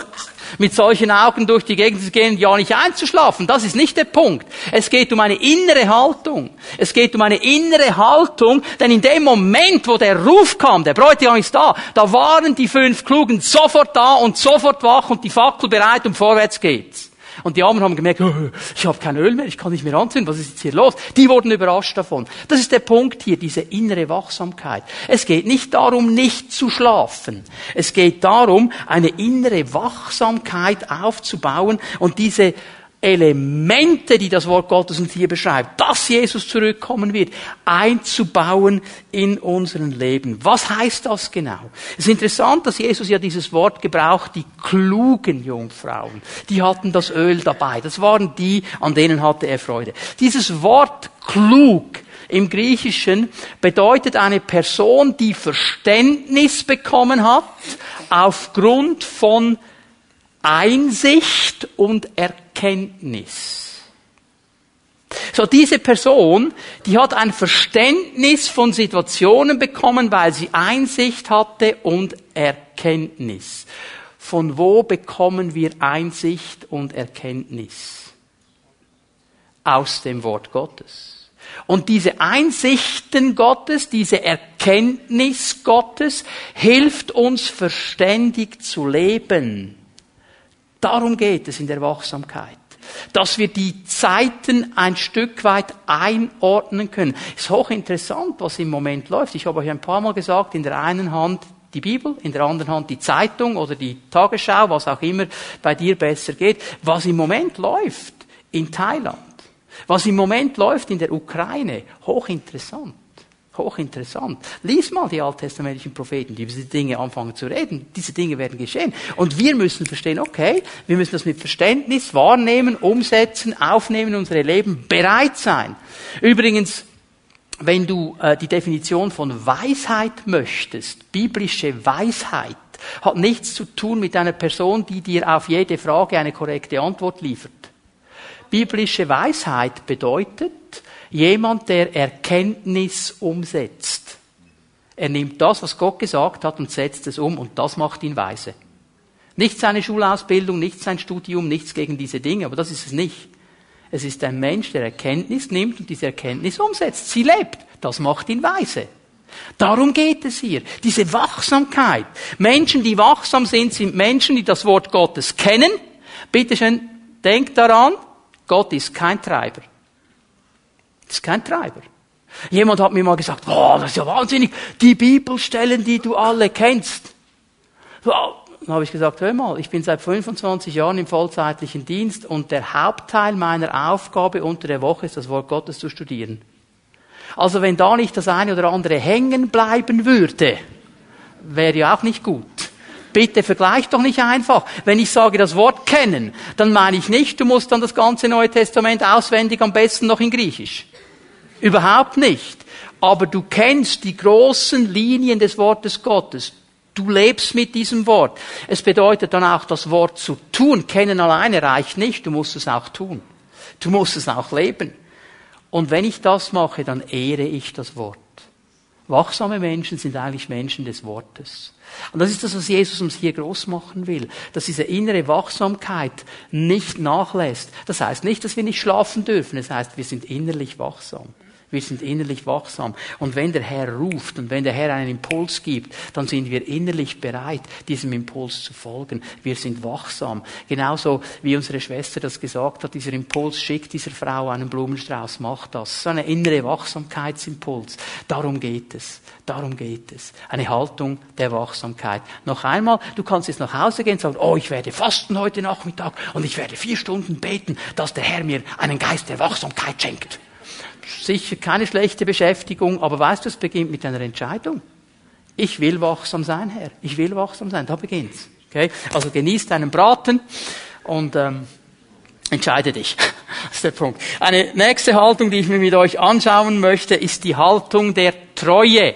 [SPEAKER 1] mit solchen Augen durch die Gegend zu gehen, ja nicht einzuschlafen. Das ist nicht der Punkt. Es geht um eine innere Haltung. Es geht um eine innere Haltung, denn in dem Moment, wo der Ruf kam, der Bräutigam ist da, da waren die fünf Klugen sofort da und sofort wach und die Fackel bereit und vorwärts geht's. Und die Armen haben gemerkt, oh, ich habe kein Öl mehr, ich kann nicht mehr anzünden, was ist jetzt hier los? Die wurden überrascht davon. Das ist der Punkt hier, diese innere Wachsamkeit. Es geht nicht darum, nicht zu schlafen. Es geht darum, eine innere Wachsamkeit aufzubauen und diese Elemente, die das Wort Gottes uns hier beschreibt, dass Jesus zurückkommen wird, einzubauen in unseren Leben. Was heißt das genau? Es ist interessant, dass Jesus ja dieses Wort gebraucht, die klugen Jungfrauen. Die hatten das Öl dabei. Das waren die, an denen hatte er Freude. Dieses Wort klug im Griechischen bedeutet eine Person, die Verständnis bekommen hat aufgrund von Einsicht und Erkenntnis. So, diese Person, die hat ein Verständnis von Situationen bekommen, weil sie Einsicht hatte und Erkenntnis. Von wo bekommen wir Einsicht und Erkenntnis? Aus dem Wort Gottes. Und diese Einsichten Gottes, diese Erkenntnis Gottes hilft uns verständig zu leben. Darum geht es in der Wachsamkeit. Dass wir die Zeiten ein Stück weit einordnen können. Ist hochinteressant, was im Moment läuft. Ich habe euch ein paar Mal gesagt, in der einen Hand die Bibel, in der anderen Hand die Zeitung oder die Tagesschau, was auch immer bei dir besser geht. Was im Moment läuft in Thailand, was im Moment läuft in der Ukraine, hochinteressant. Hochinteressant. Lies mal die alttestamentlichen Propheten, die über diese Dinge anfangen zu reden. Diese Dinge werden geschehen. Und wir müssen verstehen, okay, wir müssen das mit Verständnis wahrnehmen, umsetzen, aufnehmen unsere Leben, bereit sein. Übrigens, wenn du äh, die Definition von Weisheit möchtest, biblische Weisheit, hat nichts zu tun mit einer Person, die dir auf jede Frage eine korrekte Antwort liefert. Biblische Weisheit bedeutet, Jemand, der Erkenntnis umsetzt. Er nimmt das, was Gott gesagt hat, und setzt es um, und das macht ihn weise. Nicht seine Schulausbildung, nicht sein Studium, nichts gegen diese Dinge, aber das ist es nicht. Es ist ein Mensch, der Erkenntnis nimmt und diese Erkenntnis umsetzt. Sie lebt. Das macht ihn weise. Darum geht es hier. Diese Wachsamkeit. Menschen, die wachsam sind, sind Menschen, die das Wort Gottes kennen. Bitte schön, denkt daran, Gott ist kein Treiber. Das ist kein Treiber. Jemand hat mir mal gesagt, oh, das ist ja wahnsinnig, die Bibelstellen, die du alle kennst. Dann habe ich gesagt, hör mal, ich bin seit 25 Jahren im vollzeitlichen Dienst und der Hauptteil meiner Aufgabe unter der Woche ist, das Wort Gottes zu studieren. Also wenn da nicht das eine oder andere hängen bleiben würde, wäre ja auch nicht gut. Bitte vergleich doch nicht einfach. Wenn ich sage, das Wort kennen, dann meine ich nicht, du musst dann das ganze Neue Testament auswendig, am besten noch in Griechisch. Überhaupt nicht. Aber du kennst die großen Linien des Wortes Gottes. Du lebst mit diesem Wort. Es bedeutet dann auch, das Wort zu tun. Kennen alleine reicht nicht. Du musst es auch tun. Du musst es auch leben. Und wenn ich das mache, dann ehre ich das Wort. Wachsame Menschen sind eigentlich Menschen des Wortes. Und das ist das, was Jesus uns hier groß machen will. Dass diese innere Wachsamkeit nicht nachlässt. Das heißt nicht, dass wir nicht schlafen dürfen. Das heißt, wir sind innerlich wachsam. Wir sind innerlich wachsam. Und wenn der Herr ruft und wenn der Herr einen Impuls gibt, dann sind wir innerlich bereit, diesem Impuls zu folgen. Wir sind wachsam. Genauso wie unsere Schwester das gesagt hat, dieser Impuls schickt dieser Frau einen Blumenstrauß, macht das. So eine innere Wachsamkeitsimpuls. Darum geht es. Darum geht es. Eine Haltung der Wachsamkeit. Noch einmal, du kannst jetzt nach Hause gehen und sagen, oh, ich werde fasten heute Nachmittag und ich werde vier Stunden beten, dass der Herr mir einen Geist der Wachsamkeit schenkt sicher keine schlechte Beschäftigung, aber weißt du, es beginnt mit einer Entscheidung. Ich will wachsam sein, Herr. Ich will wachsam sein. Da beginnt's. Okay? Also genieß deinen Braten und ähm, entscheide dich. Das ist der Punkt. Eine nächste Haltung, die ich mir mit euch anschauen möchte, ist die Haltung der Treue.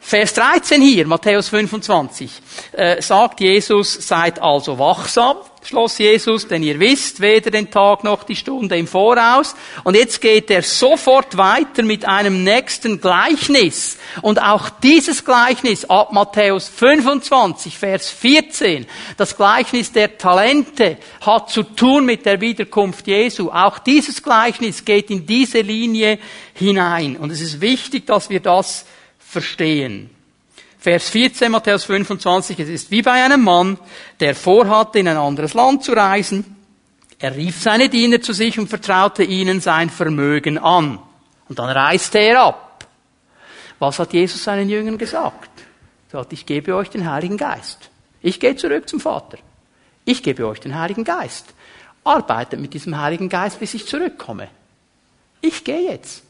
[SPEAKER 1] Vers 13 hier, Matthäus 25, äh, sagt Jesus, seid also wachsam, schloss Jesus, denn ihr wisst weder den Tag noch die Stunde im Voraus. Und jetzt geht er sofort weiter mit einem nächsten Gleichnis. Und auch dieses Gleichnis ab Matthäus 25, Vers 14, das Gleichnis der Talente hat zu tun mit der Wiederkunft Jesu. Auch dieses Gleichnis geht in diese Linie hinein. Und es ist wichtig, dass wir das verstehen. Vers 14, Matthäus 25, es ist wie bei einem Mann, der vorhatte, in ein anderes Land zu reisen. Er rief seine Diener zu sich und vertraute ihnen sein Vermögen an. Und dann reiste er ab. Was hat Jesus seinen Jüngern gesagt? Er sagt, ich gebe euch den Heiligen Geist. Ich gehe zurück zum Vater. Ich gebe euch den Heiligen Geist. Arbeitet mit diesem Heiligen Geist, bis ich zurückkomme. Ich gehe jetzt.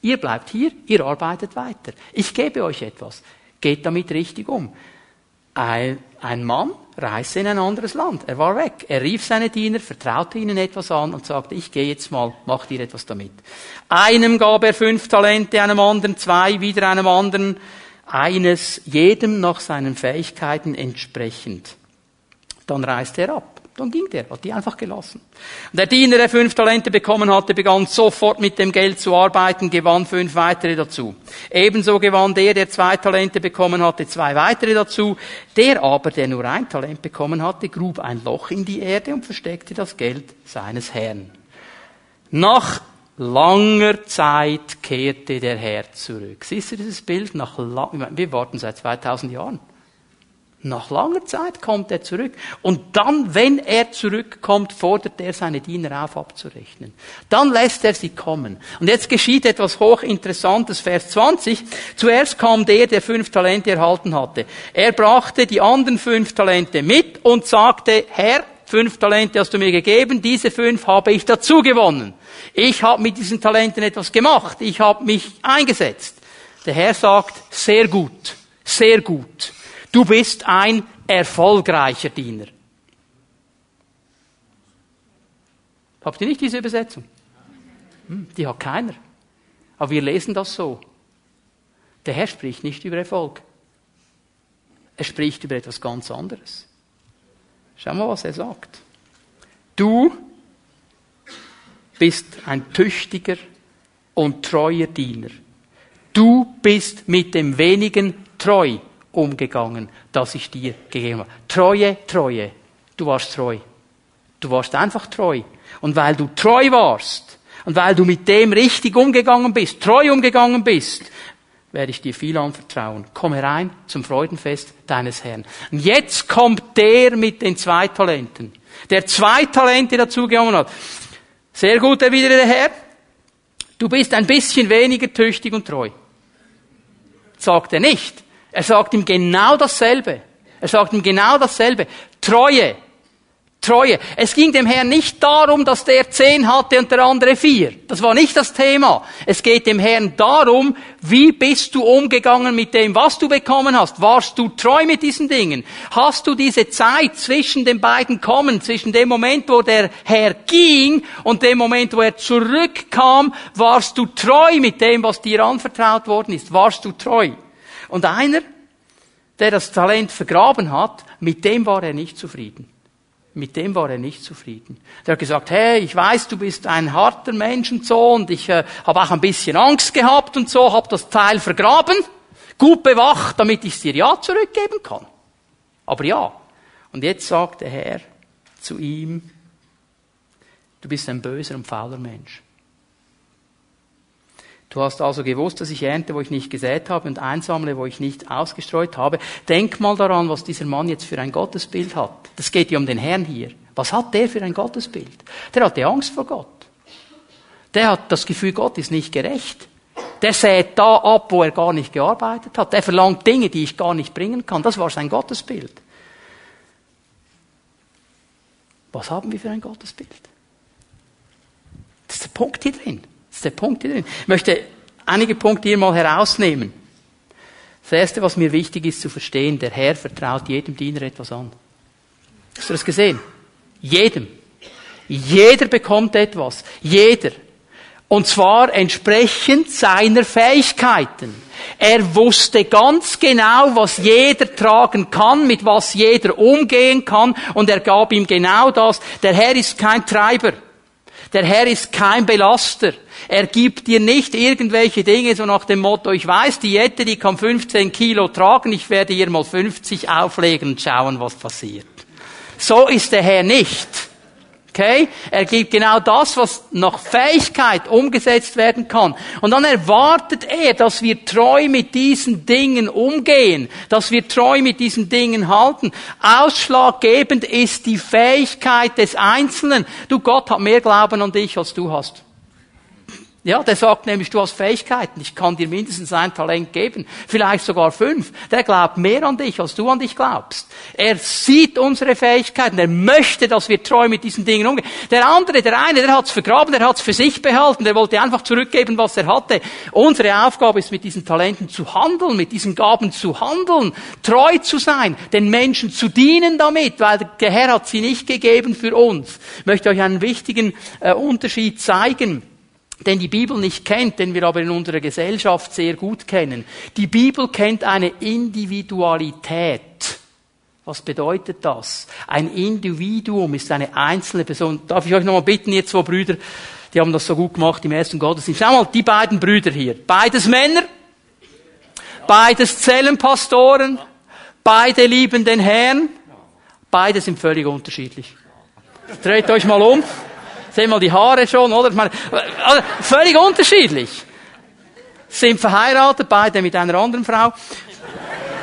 [SPEAKER 1] Ihr bleibt hier, ihr arbeitet weiter. Ich gebe euch etwas. Geht damit richtig um. Ein, Mann reiste in ein anderes Land. Er war weg. Er rief seine Diener, vertraute ihnen etwas an und sagte, ich gehe jetzt mal, macht ihr etwas damit. Einem gab er fünf Talente, einem anderen zwei, wieder einem anderen eines, jedem nach seinen Fähigkeiten entsprechend. Dann reiste er ab. Dann ging der, hat die einfach gelassen. Und der Diener, der fünf Talente bekommen hatte, begann sofort mit dem Geld zu arbeiten, gewann fünf weitere dazu. Ebenso gewann der, der zwei Talente bekommen hatte, zwei weitere dazu. Der aber, der nur ein Talent bekommen hatte, grub ein Loch in die Erde und versteckte das Geld seines Herrn. Nach langer Zeit kehrte der Herr zurück. Siehst du dieses Bild? Nach wir warten seit 2000 Jahren. Nach langer Zeit kommt er zurück. Und dann, wenn er zurückkommt, fordert er seine Diener auf, abzurechnen. Dann lässt er sie kommen. Und jetzt geschieht etwas hochinteressantes, Vers 20. Zuerst kam der, der fünf Talente erhalten hatte. Er brachte die anderen fünf Talente mit und sagte, Herr, fünf Talente hast du mir gegeben, diese fünf habe ich dazu gewonnen. Ich habe mit diesen Talenten etwas gemacht. Ich habe mich eingesetzt. Der Herr sagt, sehr gut, sehr gut. Du bist ein erfolgreicher Diener. Habt ihr nicht diese Übersetzung? Hm, die hat keiner. Aber wir lesen das so. Der Herr spricht nicht über Erfolg. Er spricht über etwas ganz anderes. Schau mal, was er sagt. Du bist ein tüchtiger und treuer Diener. Du bist mit dem wenigen treu umgegangen, das ich dir gegeben habe. Treue, Treue. Du warst treu. Du warst einfach treu. Und weil du treu warst und weil du mit dem richtig umgegangen bist, treu umgegangen bist, werde ich dir viel anvertrauen. Komm herein zum Freudenfest deines Herrn. Und jetzt kommt der mit den zwei Talenten. Der zwei Talente dazugenommen hat. Sehr gut, erwiderte der Herr. Du bist ein bisschen weniger tüchtig und treu. Sagt er nicht. Er sagt ihm genau dasselbe. Er sagt ihm genau dasselbe. Treue. Treue. Es ging dem Herrn nicht darum, dass der zehn hatte und der andere vier. Das war nicht das Thema. Es geht dem Herrn darum, wie bist du umgegangen mit dem, was du bekommen hast? Warst du treu mit diesen Dingen? Hast du diese Zeit zwischen den beiden kommen, zwischen dem Moment, wo der Herr ging und dem Moment, wo er zurückkam, warst du treu mit dem, was dir anvertraut worden ist? Warst du treu? Und einer, der das Talent vergraben hat, mit dem war er nicht zufrieden. Mit dem war er nicht zufrieden. Der hat gesagt, hey, ich weiß, du bist ein harter Mensch und so, und ich äh, habe auch ein bisschen Angst gehabt und so, habe das Teil vergraben, gut bewacht, damit ich es dir ja zurückgeben kann. Aber ja. Und jetzt sagt der Herr zu ihm, du bist ein böser und fauler Mensch. Du hast also gewusst, dass ich ernte, wo ich nicht gesät habe und einsammle, wo ich nicht ausgestreut habe. Denk mal daran, was dieser Mann jetzt für ein Gottesbild hat. Das geht ja um den Herrn hier. Was hat der für ein Gottesbild? Der hatte Angst vor Gott. Der hat das Gefühl, Gott ist nicht gerecht. Der sät da ab, wo er gar nicht gearbeitet hat. Der verlangt Dinge, die ich gar nicht bringen kann. Das war sein Gottesbild. Was haben wir für ein Gottesbild? Das ist der Punkt hier drin. Das ist der Punkt hier drin. Ich möchte einige Punkte hier mal herausnehmen. Das erste, was mir wichtig ist zu verstehen, der Herr vertraut jedem Diener etwas an. Hast du das gesehen? Jedem. Jeder bekommt etwas. Jeder. Und zwar entsprechend seiner Fähigkeiten. Er wusste ganz genau, was jeder tragen kann, mit was jeder umgehen kann, und er gab ihm genau das. Der Herr ist kein Treiber. Der Herr ist kein Belaster. Er gibt dir nicht irgendwelche Dinge so nach dem Motto, ich weiß, die Jette, die kann 15 Kilo tragen, ich werde ihr mal 50 auflegen und schauen, was passiert. So ist der Herr nicht. Okay? Er gibt genau das, was nach Fähigkeit umgesetzt werden kann. Und dann erwartet er, dass wir treu mit diesen Dingen umgehen, dass wir treu mit diesen Dingen halten. Ausschlaggebend ist die Fähigkeit des Einzelnen. Du, Gott hat mehr Glauben an dich, als du hast. Ja, der sagt nämlich, du hast Fähigkeiten, ich kann dir mindestens ein Talent geben, vielleicht sogar fünf. Der glaubt mehr an dich, als du an dich glaubst. Er sieht unsere Fähigkeiten, er möchte, dass wir treu mit diesen Dingen umgehen. Der andere, der eine, der hat's vergraben, der hat's für sich behalten, der wollte einfach zurückgeben, was er hatte. Unsere Aufgabe ist, mit diesen Talenten zu handeln, mit diesen Gaben zu handeln, treu zu sein, den Menschen zu dienen damit, weil der Herr hat sie nicht gegeben für uns. Ich möchte euch einen wichtigen äh, Unterschied zeigen den die Bibel nicht kennt, den wir aber in unserer Gesellschaft sehr gut kennen. Die Bibel kennt eine Individualität. Was bedeutet das? Ein Individuum ist eine einzelne Person. Darf ich euch nochmal bitten, ihr zwei Brüder, die haben das so gut gemacht im ersten Gottesdienst. Schau mal, die beiden Brüder hier. Beides Männer, beides Zellenpastoren, beide lieben den Herrn, beide sind völlig unterschiedlich. Dreht euch mal um. Sehen mal die Haare schon, oder? Meine, also völlig unterschiedlich. Sind verheiratet, beide mit einer anderen Frau.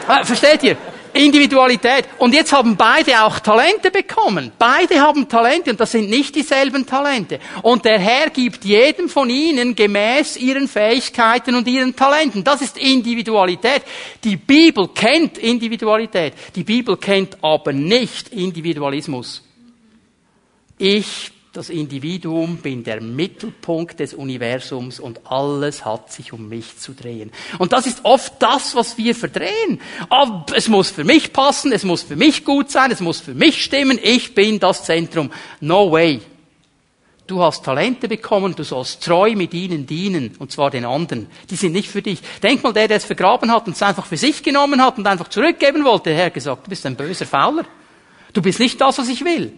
[SPEAKER 1] Ah, versteht ihr? Individualität. Und jetzt haben beide auch Talente bekommen. Beide haben Talente und das sind nicht dieselben Talente. Und der Herr gibt jedem von ihnen gemäß ihren Fähigkeiten und ihren Talenten. Das ist Individualität. Die Bibel kennt Individualität. Die Bibel kennt aber nicht Individualismus. Ich das Individuum, bin der Mittelpunkt des Universums und alles hat sich um mich zu drehen. Und das ist oft das, was wir verdrehen. Oh, es muss für mich passen, es muss für mich gut sein, es muss für mich stimmen, ich bin das Zentrum. No way. Du hast Talente bekommen, du sollst treu mit ihnen dienen, und zwar den anderen. Die sind nicht für dich. Denk mal, der, der es vergraben hat und es einfach für sich genommen hat und einfach zurückgeben wollte, der Herr gesagt, du bist ein böser Fauler. Du bist nicht das, was ich will.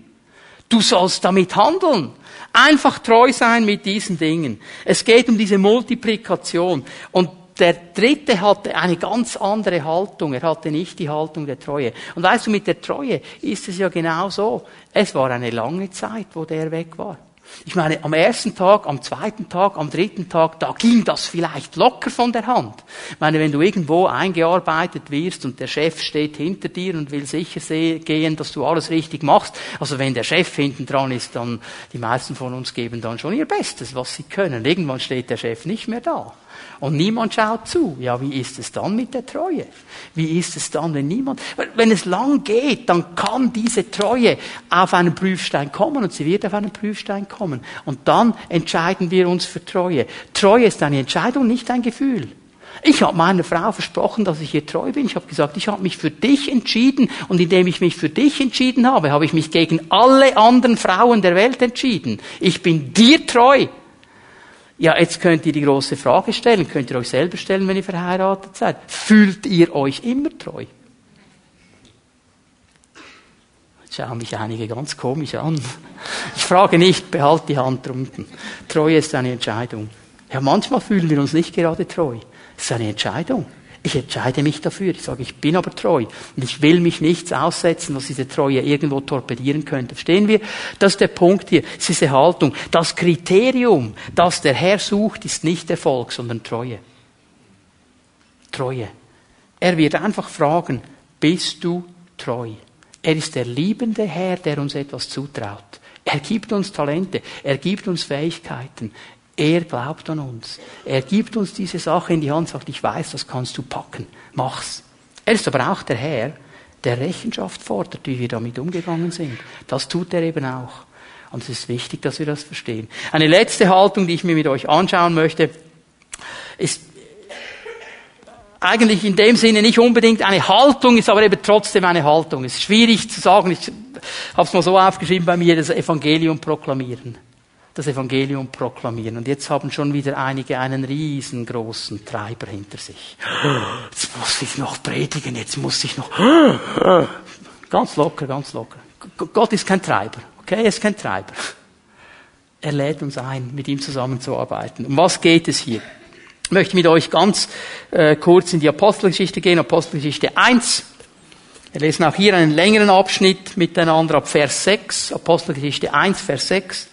[SPEAKER 1] Du sollst damit handeln. Einfach treu sein mit diesen Dingen. Es geht um diese Multiplikation. Und der Dritte hatte eine ganz andere Haltung. Er hatte nicht die Haltung der Treue. Und weißt du, mit der Treue ist es ja genau so. Es war eine lange Zeit, wo der weg war. Ich meine, am ersten Tag, am zweiten Tag, am dritten Tag, da ging das vielleicht locker von der Hand. Ich meine, wenn du irgendwo eingearbeitet wirst und der Chef steht hinter dir und will sicher gehen, dass du alles richtig machst, also wenn der Chef hinten dran ist, dann, die meisten von uns geben dann schon ihr Bestes, was sie können. Irgendwann steht der Chef nicht mehr da. Und niemand schaut zu. Ja, wie ist es dann mit der Treue? Wie ist es dann, wenn niemand, wenn es lang geht, dann kann diese Treue auf einen Prüfstein kommen und sie wird auf einen Prüfstein kommen. Und dann entscheiden wir uns für Treue. Treue ist eine Entscheidung, nicht ein Gefühl. Ich habe meiner Frau versprochen, dass ich ihr treu bin. Ich habe gesagt, ich habe mich für dich entschieden und indem ich mich für dich entschieden habe, habe ich mich gegen alle anderen Frauen der Welt entschieden. Ich bin dir treu. Ja, jetzt könnt ihr die große Frage stellen, könnt ihr euch selber stellen, wenn ihr verheiratet seid. Fühlt ihr euch immer treu? Jetzt schauen mich einige ganz komisch an. Ich frage nicht, behalt die Hand drunten. Treue ist eine Entscheidung. Ja, manchmal fühlen wir uns nicht gerade treu. Es ist eine Entscheidung. Ich entscheide mich dafür. Ich sage, ich bin aber treu. Und ich will mich nichts aussetzen, was diese Treue irgendwo torpedieren könnte. Verstehen wir? Das ist der Punkt hier. Es ist diese Haltung. Das Kriterium, das der Herr sucht, ist nicht Erfolg, sondern Treue. Treue. Er wird einfach fragen, bist du treu? Er ist der liebende Herr, der uns etwas zutraut. Er gibt uns Talente, er gibt uns Fähigkeiten, er glaubt an uns. Er gibt uns diese Sache in die Hand, sagt, ich weiß, das kannst du packen. Mach's. Er ist aber auch der Herr, der Rechenschaft fordert, wie wir damit umgegangen sind. Das tut er eben auch. Und es ist wichtig, dass wir das verstehen. Eine letzte Haltung, die ich mir mit euch anschauen möchte, ist eigentlich in dem Sinne nicht unbedingt eine Haltung, ist aber eben trotzdem eine Haltung. Es ist schwierig zu sagen, ich habe es mal so aufgeschrieben bei mir, das Evangelium proklamieren. Das Evangelium proklamieren. Und jetzt haben schon wieder einige einen riesengroßen Treiber hinter sich. Jetzt muss ich noch predigen, jetzt muss ich noch. Ganz locker, ganz locker. Gott ist kein Treiber. Okay, er ist kein Treiber. Er lädt uns ein, mit ihm zusammenzuarbeiten. Um was geht es hier? Ich möchte mit euch ganz äh, kurz in die Apostelgeschichte gehen, Apostelgeschichte 1. Wir lesen auch hier einen längeren Abschnitt miteinander ab Vers 6, Apostelgeschichte 1, Vers 6.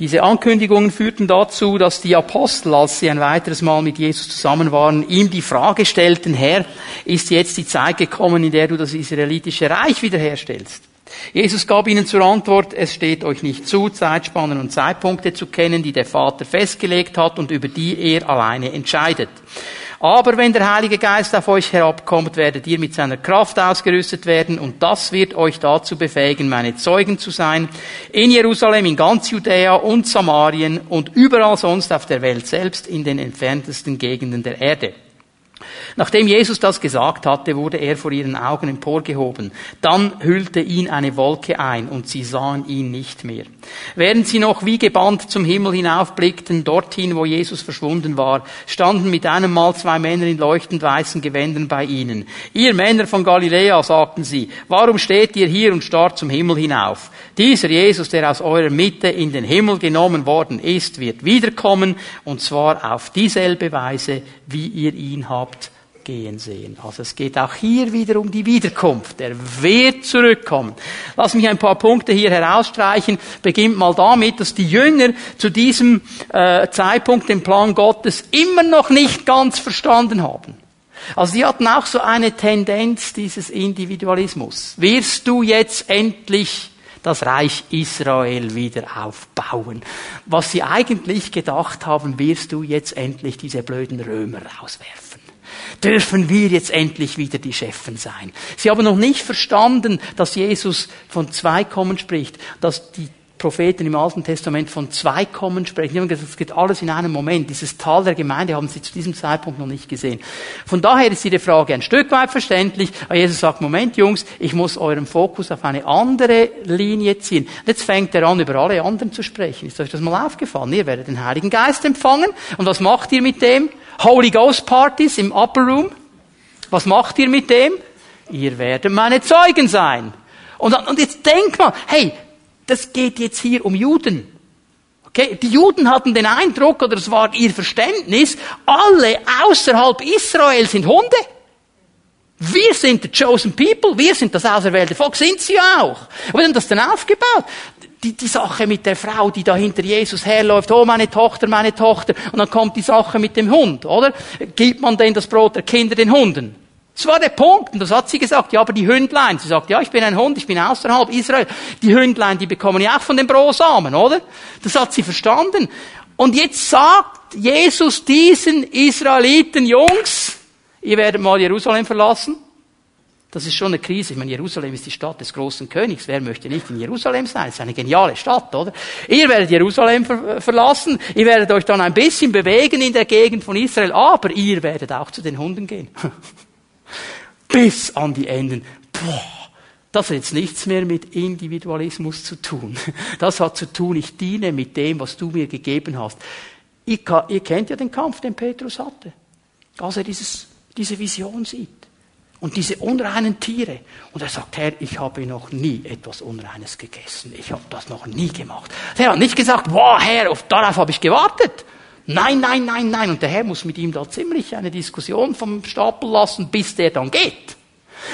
[SPEAKER 1] Diese Ankündigungen führten dazu, dass die Apostel, als sie ein weiteres Mal mit Jesus zusammen waren, ihm die Frage stellten, Herr, ist jetzt die Zeit gekommen, in der du das israelitische Reich wiederherstellst? Jesus gab ihnen zur Antwort, es steht euch nicht zu, Zeitspannen und Zeitpunkte zu kennen, die der Vater festgelegt hat und über die er alleine entscheidet. Aber wenn der Heilige Geist auf euch herabkommt, werdet ihr mit seiner Kraft ausgerüstet werden und das wird euch dazu befähigen, meine Zeugen zu sein. In Jerusalem, in ganz Judäa und Samarien und überall sonst auf der Welt selbst in den entferntesten Gegenden der Erde. Nachdem Jesus das gesagt hatte, wurde er vor ihren Augen emporgehoben. Dann hüllte ihn eine Wolke ein und sie sahen ihn nicht mehr. Während sie noch wie gebannt zum Himmel hinaufblickten, dorthin, wo Jesus verschwunden war, standen mit einem Mal zwei Männer in leuchtend weißen Gewändern bei ihnen. Ihr Männer von Galiläa, sagten sie, warum steht ihr hier und starrt zum Himmel hinauf? Dieser Jesus, der aus eurer Mitte in den Himmel genommen worden ist, wird wiederkommen, und zwar auf dieselbe Weise, wie ihr ihn habt gehen sehen. Also es geht auch hier wieder um die Wiederkunft. Er wird zurückkommen. Lass mich ein paar Punkte hier herausstreichen. Beginnt mal damit, dass die Jünger zu diesem äh, Zeitpunkt den Plan Gottes immer noch nicht ganz verstanden haben. Also sie hatten auch so eine Tendenz dieses Individualismus. Wirst du jetzt endlich das Reich Israel wieder aufbauen? Was sie eigentlich gedacht haben, wirst du jetzt endlich diese blöden Römer rauswerfen? Dürfen wir jetzt endlich wieder die Chefen sein. Sie haben noch nicht verstanden, dass Jesus von zwei Kommen spricht, dass die Propheten im Alten Testament von zwei Kommen sprechen. Die haben gesagt, es geht alles in einem Moment. Dieses Tal der Gemeinde haben sie zu diesem Zeitpunkt noch nicht gesehen. Von daher ist Ihre Frage ein Stück weit verständlich. Aber Jesus sagt, Moment, Jungs, ich muss euren Fokus auf eine andere Linie ziehen. Und jetzt fängt er an, über alle anderen zu sprechen. Ist euch das mal aufgefallen? Ihr werdet den Heiligen Geist empfangen. Und was macht ihr mit dem? Holy Ghost Partys im Upper Room. Was macht ihr mit dem? Ihr werdet meine Zeugen sein. Und, und jetzt denk mal, hey, das geht jetzt hier um Juden. Okay, die Juden hatten den Eindruck, oder es war ihr Verständnis, alle außerhalb Israel sind Hunde. Wir sind the chosen people, wir sind das auserwählte Volk, sind sie auch. Und wir haben das dann aufgebaut die, die Sache mit der Frau, die da hinter Jesus herläuft, oh meine Tochter, meine Tochter, und dann kommt die Sache mit dem Hund, oder? Gibt man denn das Brot der Kinder den Hunden? Das war der Punkt. Und das hat sie gesagt. Ja, aber die Hündlein. Sie sagt, ja, ich bin ein Hund, ich bin außerhalb Israel. Die Hündlein, die bekommen ja auch von den Brosamen, oder? Das hat sie verstanden. Und jetzt sagt Jesus diesen Israeliten, Jungs, ihr werdet mal Jerusalem verlassen. Das ist schon eine Krise. Ich meine, Jerusalem ist die Stadt des großen Königs. Wer möchte nicht in Jerusalem sein? Das ist eine geniale Stadt, oder? Ihr werdet Jerusalem ver verlassen. Ihr werdet euch dann ein bisschen bewegen in der Gegend von Israel. Aber ihr werdet auch zu den Hunden gehen. Bis an die Enden. Boah. Das hat jetzt nichts mehr mit Individualismus zu tun. Das hat zu tun, ich diene mit dem, was du mir gegeben hast. Ihr, kennt ja den Kampf, den Petrus hatte, als er dieses, diese Vision sieht und diese unreinen Tiere. Und er sagt, Herr, ich habe noch nie etwas Unreines gegessen. Ich habe das noch nie gemacht. Er hat nicht gesagt, wow, Herr, darauf habe ich gewartet. Nein, nein, nein, nein. Und der Herr muss mit ihm da ziemlich eine Diskussion vom Stapel lassen, bis der dann geht.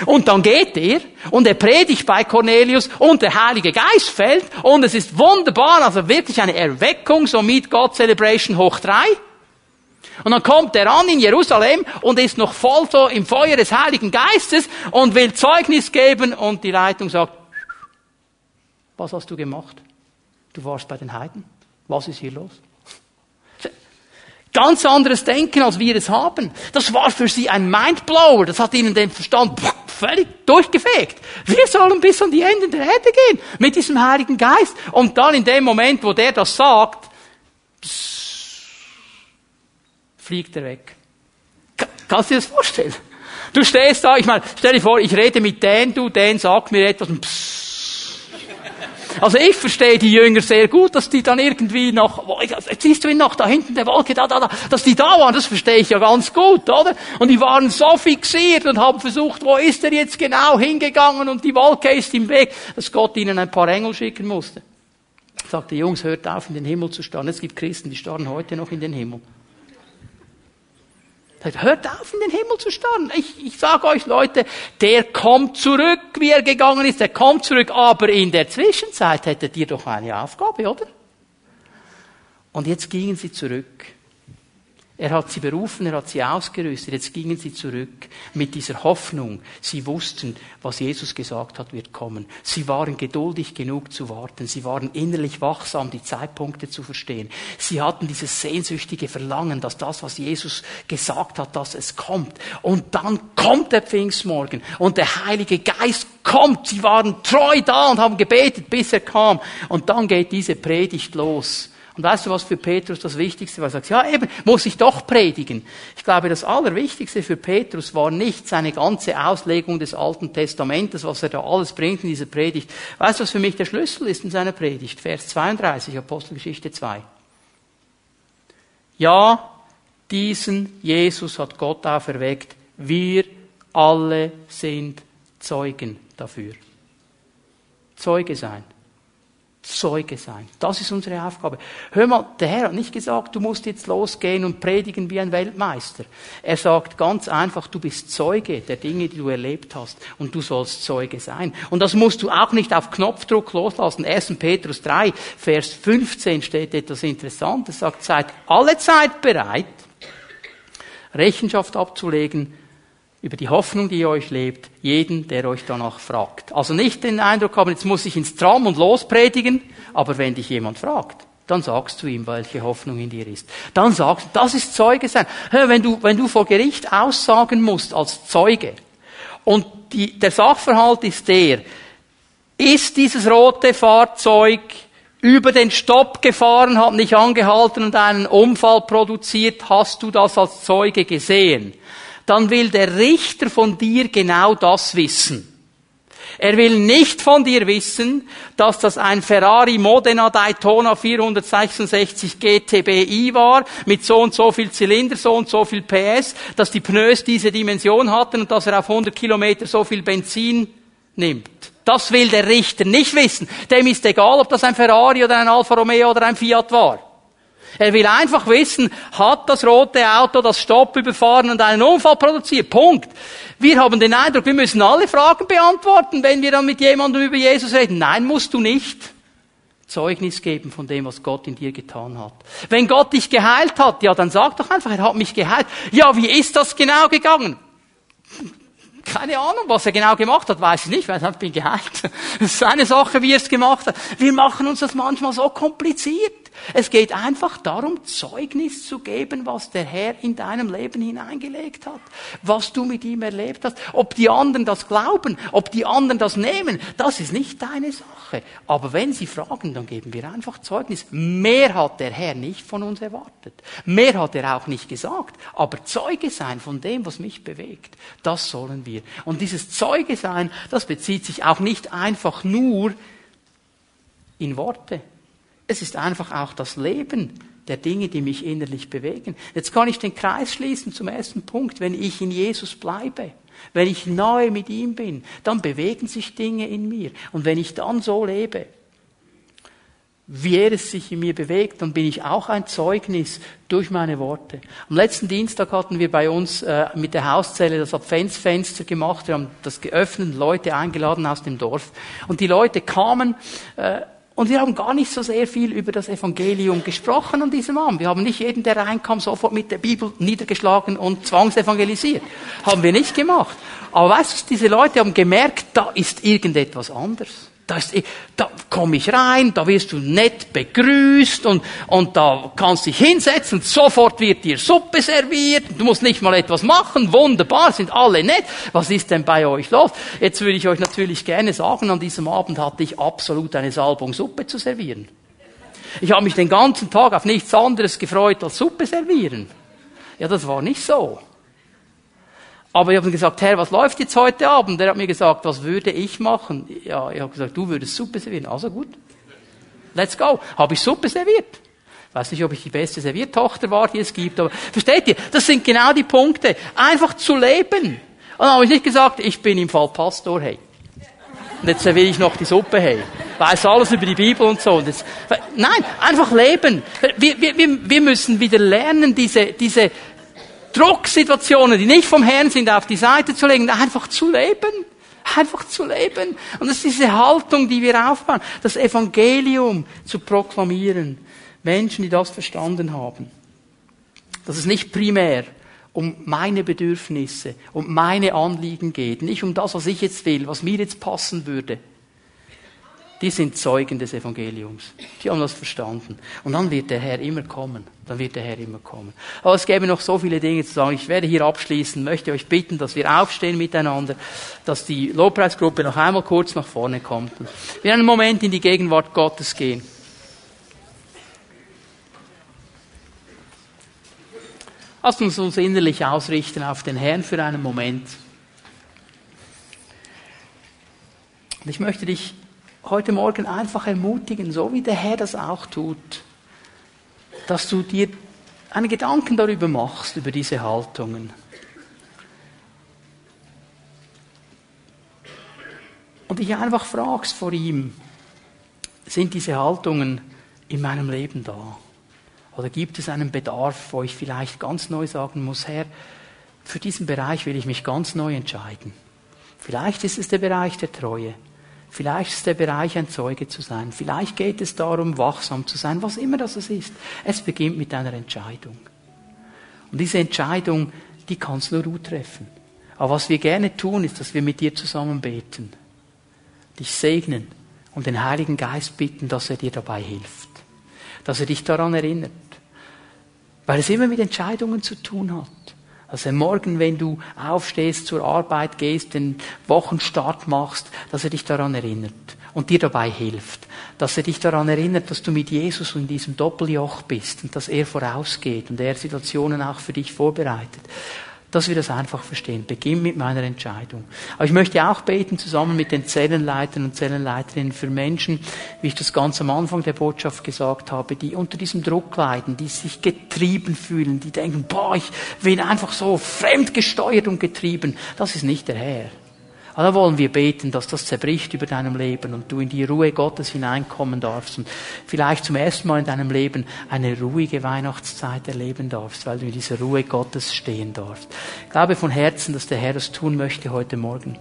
[SPEAKER 1] Und dann geht er und er predigt bei Cornelius und der Heilige Geist fällt und es ist wunderbar, also wirklich eine Erweckung, so Meet God Celebration hoch drei. Und dann kommt er an in Jerusalem und ist noch voll so im Feuer des Heiligen Geistes und will Zeugnis geben und die Leitung sagt, was hast du gemacht? Du warst bei den Heiden. Was ist hier los? Ganz anderes Denken, als wir es haben. Das war für sie ein Mindblower. Das hat ihnen den Verstand völlig durchgefegt. Wir sollen bis an die Enden der Erde gehen mit diesem Heiligen Geist. Und dann in dem Moment, wo der das sagt, fliegt er weg. Kannst du dir das vorstellen? Du stehst da, ich meine, stell dir vor, ich rede mit Dan, du, Dan sagt mir etwas und pssst. Also ich verstehe die Jünger sehr gut, dass die dann irgendwie noch, siehst du ihn noch, da hinten der Wolke, da, da, da, dass die da waren, das verstehe ich ja ganz gut, oder? Und die waren so fixiert und haben versucht, wo ist er jetzt genau hingegangen und die Wolke ist im Weg, dass Gott ihnen ein paar Engel schicken musste. Sagte, Jungs, hört auf, in den Himmel zu starren. Es gibt Christen, die starren heute noch in den Himmel. Hört auf, in den Himmel zu starren. Ich, ich sage euch, Leute, der kommt zurück, wie er gegangen ist. Der kommt zurück. Aber in der Zwischenzeit hättet ihr doch eine Aufgabe, oder? Und jetzt gingen sie zurück. Er hat sie berufen, er hat sie ausgerüstet. Jetzt gingen sie zurück mit dieser Hoffnung. Sie wussten, was Jesus gesagt hat, wird kommen. Sie waren geduldig genug zu warten. Sie waren innerlich wachsam, die Zeitpunkte zu verstehen. Sie hatten dieses sehnsüchtige Verlangen, dass das, was Jesus gesagt hat, dass es kommt. Und dann kommt der Pfingstmorgen und der Heilige Geist kommt. Sie waren treu da und haben gebetet, bis er kam. Und dann geht diese Predigt los. Und weißt du, was für Petrus das Wichtigste war? Er sagt, ja eben, muss ich doch predigen. Ich glaube, das Allerwichtigste für Petrus war nicht seine ganze Auslegung des Alten Testamentes, was er da alles bringt in dieser Predigt. Weißt du, was für mich der Schlüssel ist in seiner Predigt? Vers 32, Apostelgeschichte 2. Ja, diesen Jesus hat Gott auferweckt. Wir alle sind Zeugen dafür. Zeuge sein. Zeuge sein. Das ist unsere Aufgabe. Hör mal, der Herr hat nicht gesagt, du musst jetzt losgehen und predigen wie ein Weltmeister. Er sagt ganz einfach, du bist Zeuge der Dinge, die du erlebt hast und du sollst Zeuge sein. Und das musst du auch nicht auf Knopfdruck loslassen. 1. Petrus 3, Vers 15 steht etwas Interessantes. sagt, seid alle Zeit bereit, Rechenschaft abzulegen über die Hoffnung, die ihr euch lebt, jeden, der euch danach fragt. Also nicht den Eindruck haben, jetzt muss ich ins Tram und lospredigen, aber wenn dich jemand fragt, dann sagst du ihm, welche Hoffnung in dir ist. Dann sagst du, das ist Zeuge sein. Wenn du, wenn du vor Gericht aussagen musst als Zeuge und die, der Sachverhalt ist der, ist dieses rote Fahrzeug über den Stopp gefahren, hat nicht angehalten und einen Unfall produziert, hast du das als Zeuge gesehen? Dann will der Richter von dir genau das wissen. Er will nicht von dir wissen, dass das ein Ferrari Modena Daytona 466 GTBI war, mit so und so viel Zylinder, so und so viel PS, dass die Pneus diese Dimension hatten und dass er auf 100 Kilometer so viel Benzin nimmt. Das will der Richter nicht wissen. Dem ist egal, ob das ein Ferrari oder ein Alfa Romeo oder ein Fiat war. Er will einfach wissen, hat das rote Auto das Stopp überfahren und einen Unfall produziert? Punkt. Wir haben den Eindruck, wir müssen alle Fragen beantworten, wenn wir dann mit jemandem über Jesus reden. Nein, musst du nicht. Zeugnis geben von dem, was Gott in dir getan hat. Wenn Gott dich geheilt hat, ja, dann sag doch einfach, er hat mich geheilt. Ja, wie ist das genau gegangen? Keine Ahnung, was er genau gemacht hat, weiß ich nicht, weil ich bin geheilt. Das ist eine Sache, wie er es gemacht hat. Wir machen uns das manchmal so kompliziert. Es geht einfach darum, Zeugnis zu geben, was der Herr in deinem Leben hineingelegt hat, was du mit ihm erlebt hast. Ob die anderen das glauben, ob die anderen das nehmen, das ist nicht deine Sache. Aber wenn sie fragen, dann geben wir einfach Zeugnis. Mehr hat der Herr nicht von uns erwartet. Mehr hat er auch nicht gesagt. Aber Zeuge sein von dem, was mich bewegt, das sollen wir. Und dieses Zeuge sein, das bezieht sich auch nicht einfach nur in Worte. Es ist einfach auch das Leben der Dinge, die mich innerlich bewegen. Jetzt kann ich den Kreis schließen zum ersten Punkt. Wenn ich in Jesus bleibe, wenn ich neu mit ihm bin, dann bewegen sich Dinge in mir. Und wenn ich dann so lebe, wie er es sich in mir bewegt, dann bin ich auch ein Zeugnis durch meine Worte. Am letzten Dienstag hatten wir bei uns äh, mit der Hauszelle das Adventsfenster gemacht. Wir haben das geöffnet, Leute eingeladen aus dem Dorf. Und die Leute kamen äh, und wir haben gar nicht so sehr viel über das Evangelium gesprochen an diesem Abend. Wir haben nicht jeden, der reinkam, sofort mit der Bibel niedergeschlagen und zwangsevangelisiert. Haben wir nicht gemacht. Aber weißt du, diese Leute haben gemerkt, da ist irgendetwas anders. Da, ist, da komme ich rein, da wirst du nett begrüßt und, und da kannst dich hinsetzen, sofort wird dir Suppe serviert, du musst nicht mal etwas machen, wunderbar, sind alle nett. Was ist denn bei euch los? Jetzt würde ich euch natürlich gerne sagen, an diesem Abend hatte ich absolut eine Salbung Suppe zu servieren. Ich habe mich den ganzen Tag auf nichts anderes gefreut als Suppe servieren. Ja, das war nicht so. Aber ich habe gesagt, Herr, was läuft jetzt heute Abend? Er hat mir gesagt, was würde ich machen? Ja, ich habe gesagt, du würdest Suppe servieren. Also gut. Let's go. Habe ich Suppe serviert. Weiß nicht, ob ich die beste Serviertochter war, die es gibt, aber versteht ihr? Das sind genau die Punkte. Einfach zu leben. Und dann habe ich nicht gesagt, ich bin im Fall Pastor, hey. Und jetzt serviere ich noch die Suppe, hey. Weiß alles über die Bibel und so. Und das, nein, einfach leben. Wir, wir, wir müssen wieder lernen, diese, diese Drucksituationen, die nicht vom Herrn sind, auf die Seite zu legen, einfach zu leben. Einfach zu leben. Und das ist diese Haltung, die wir aufbauen. Das Evangelium zu proklamieren. Menschen, die das verstanden haben. Dass es nicht primär um meine Bedürfnisse, um meine Anliegen geht, nicht um das, was ich jetzt will, was mir jetzt passen würde. Die sind Zeugen des Evangeliums. Die haben das verstanden. Und dann wird der Herr immer kommen. Dann wird der Herr immer kommen. Aber es gäbe noch so viele Dinge zu sagen. Ich werde hier abschließen, möchte euch bitten, dass wir aufstehen miteinander, dass die Lobpreisgruppe noch einmal kurz nach vorne kommt. Wir einen Moment in die Gegenwart Gottes gehen. Lasst uns uns innerlich ausrichten auf den Herrn für einen Moment. Und ich möchte dich heute Morgen einfach ermutigen, so wie der Herr das auch tut, dass du dir einen Gedanken darüber machst, über diese Haltungen. Und dich einfach fragst vor ihm, sind diese Haltungen in meinem Leben da? Oder gibt es einen Bedarf, wo ich vielleicht ganz neu sagen muss, Herr, für diesen Bereich will ich mich ganz neu entscheiden. Vielleicht ist es der Bereich der Treue. Vielleicht ist der Bereich, ein Zeuge zu sein. Vielleicht geht es darum, wachsam zu sein, was immer das ist. Es beginnt mit einer Entscheidung. Und diese Entscheidung, die kannst nur du treffen. Aber was wir gerne tun, ist, dass wir mit dir zusammen beten, dich segnen und den Heiligen Geist bitten, dass er dir dabei hilft, dass er dich daran erinnert, weil es immer mit Entscheidungen zu tun hat. Also morgen, wenn du aufstehst, zur Arbeit gehst, den Wochenstart machst, dass er dich daran erinnert und dir dabei hilft. Dass er dich daran erinnert, dass du mit Jesus in diesem Doppeljoch bist und dass er vorausgeht und er Situationen auch für dich vorbereitet dass wir das einfach verstehen. Beginn mit meiner Entscheidung. Aber ich möchte auch beten, zusammen mit den Zellenleitern und Zellenleiterinnen für Menschen, wie ich das ganz am Anfang der Botschaft gesagt habe, die unter diesem Druck leiden, die sich getrieben fühlen, die denken, boah, ich bin einfach so fremdgesteuert und getrieben. Das ist nicht der Herr. Aber da wollen wir beten, dass das zerbricht über deinem Leben und du in die Ruhe Gottes hineinkommen darfst und vielleicht zum ersten Mal in deinem Leben eine ruhige Weihnachtszeit erleben darfst, weil du in dieser Ruhe Gottes stehen darfst. Ich glaube von Herzen, dass der Herr das tun möchte heute Morgen.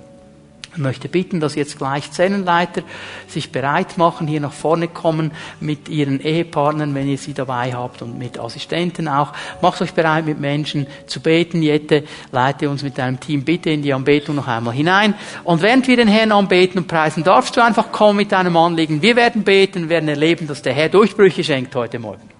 [SPEAKER 1] Ich möchte bitten, dass jetzt gleich Zellenleiter sich bereit machen, hier nach vorne kommen mit ihren Ehepartnern, wenn ihr sie dabei habt und mit Assistenten auch. Macht euch bereit, mit Menschen zu beten. Jette, leite uns mit deinem Team bitte in die Anbetung noch einmal hinein. Und während wir den Herrn anbeten und preisen, darfst du einfach kommen mit deinem Anliegen. Wir werden beten, werden erleben, dass der Herr Durchbrüche schenkt heute Morgen.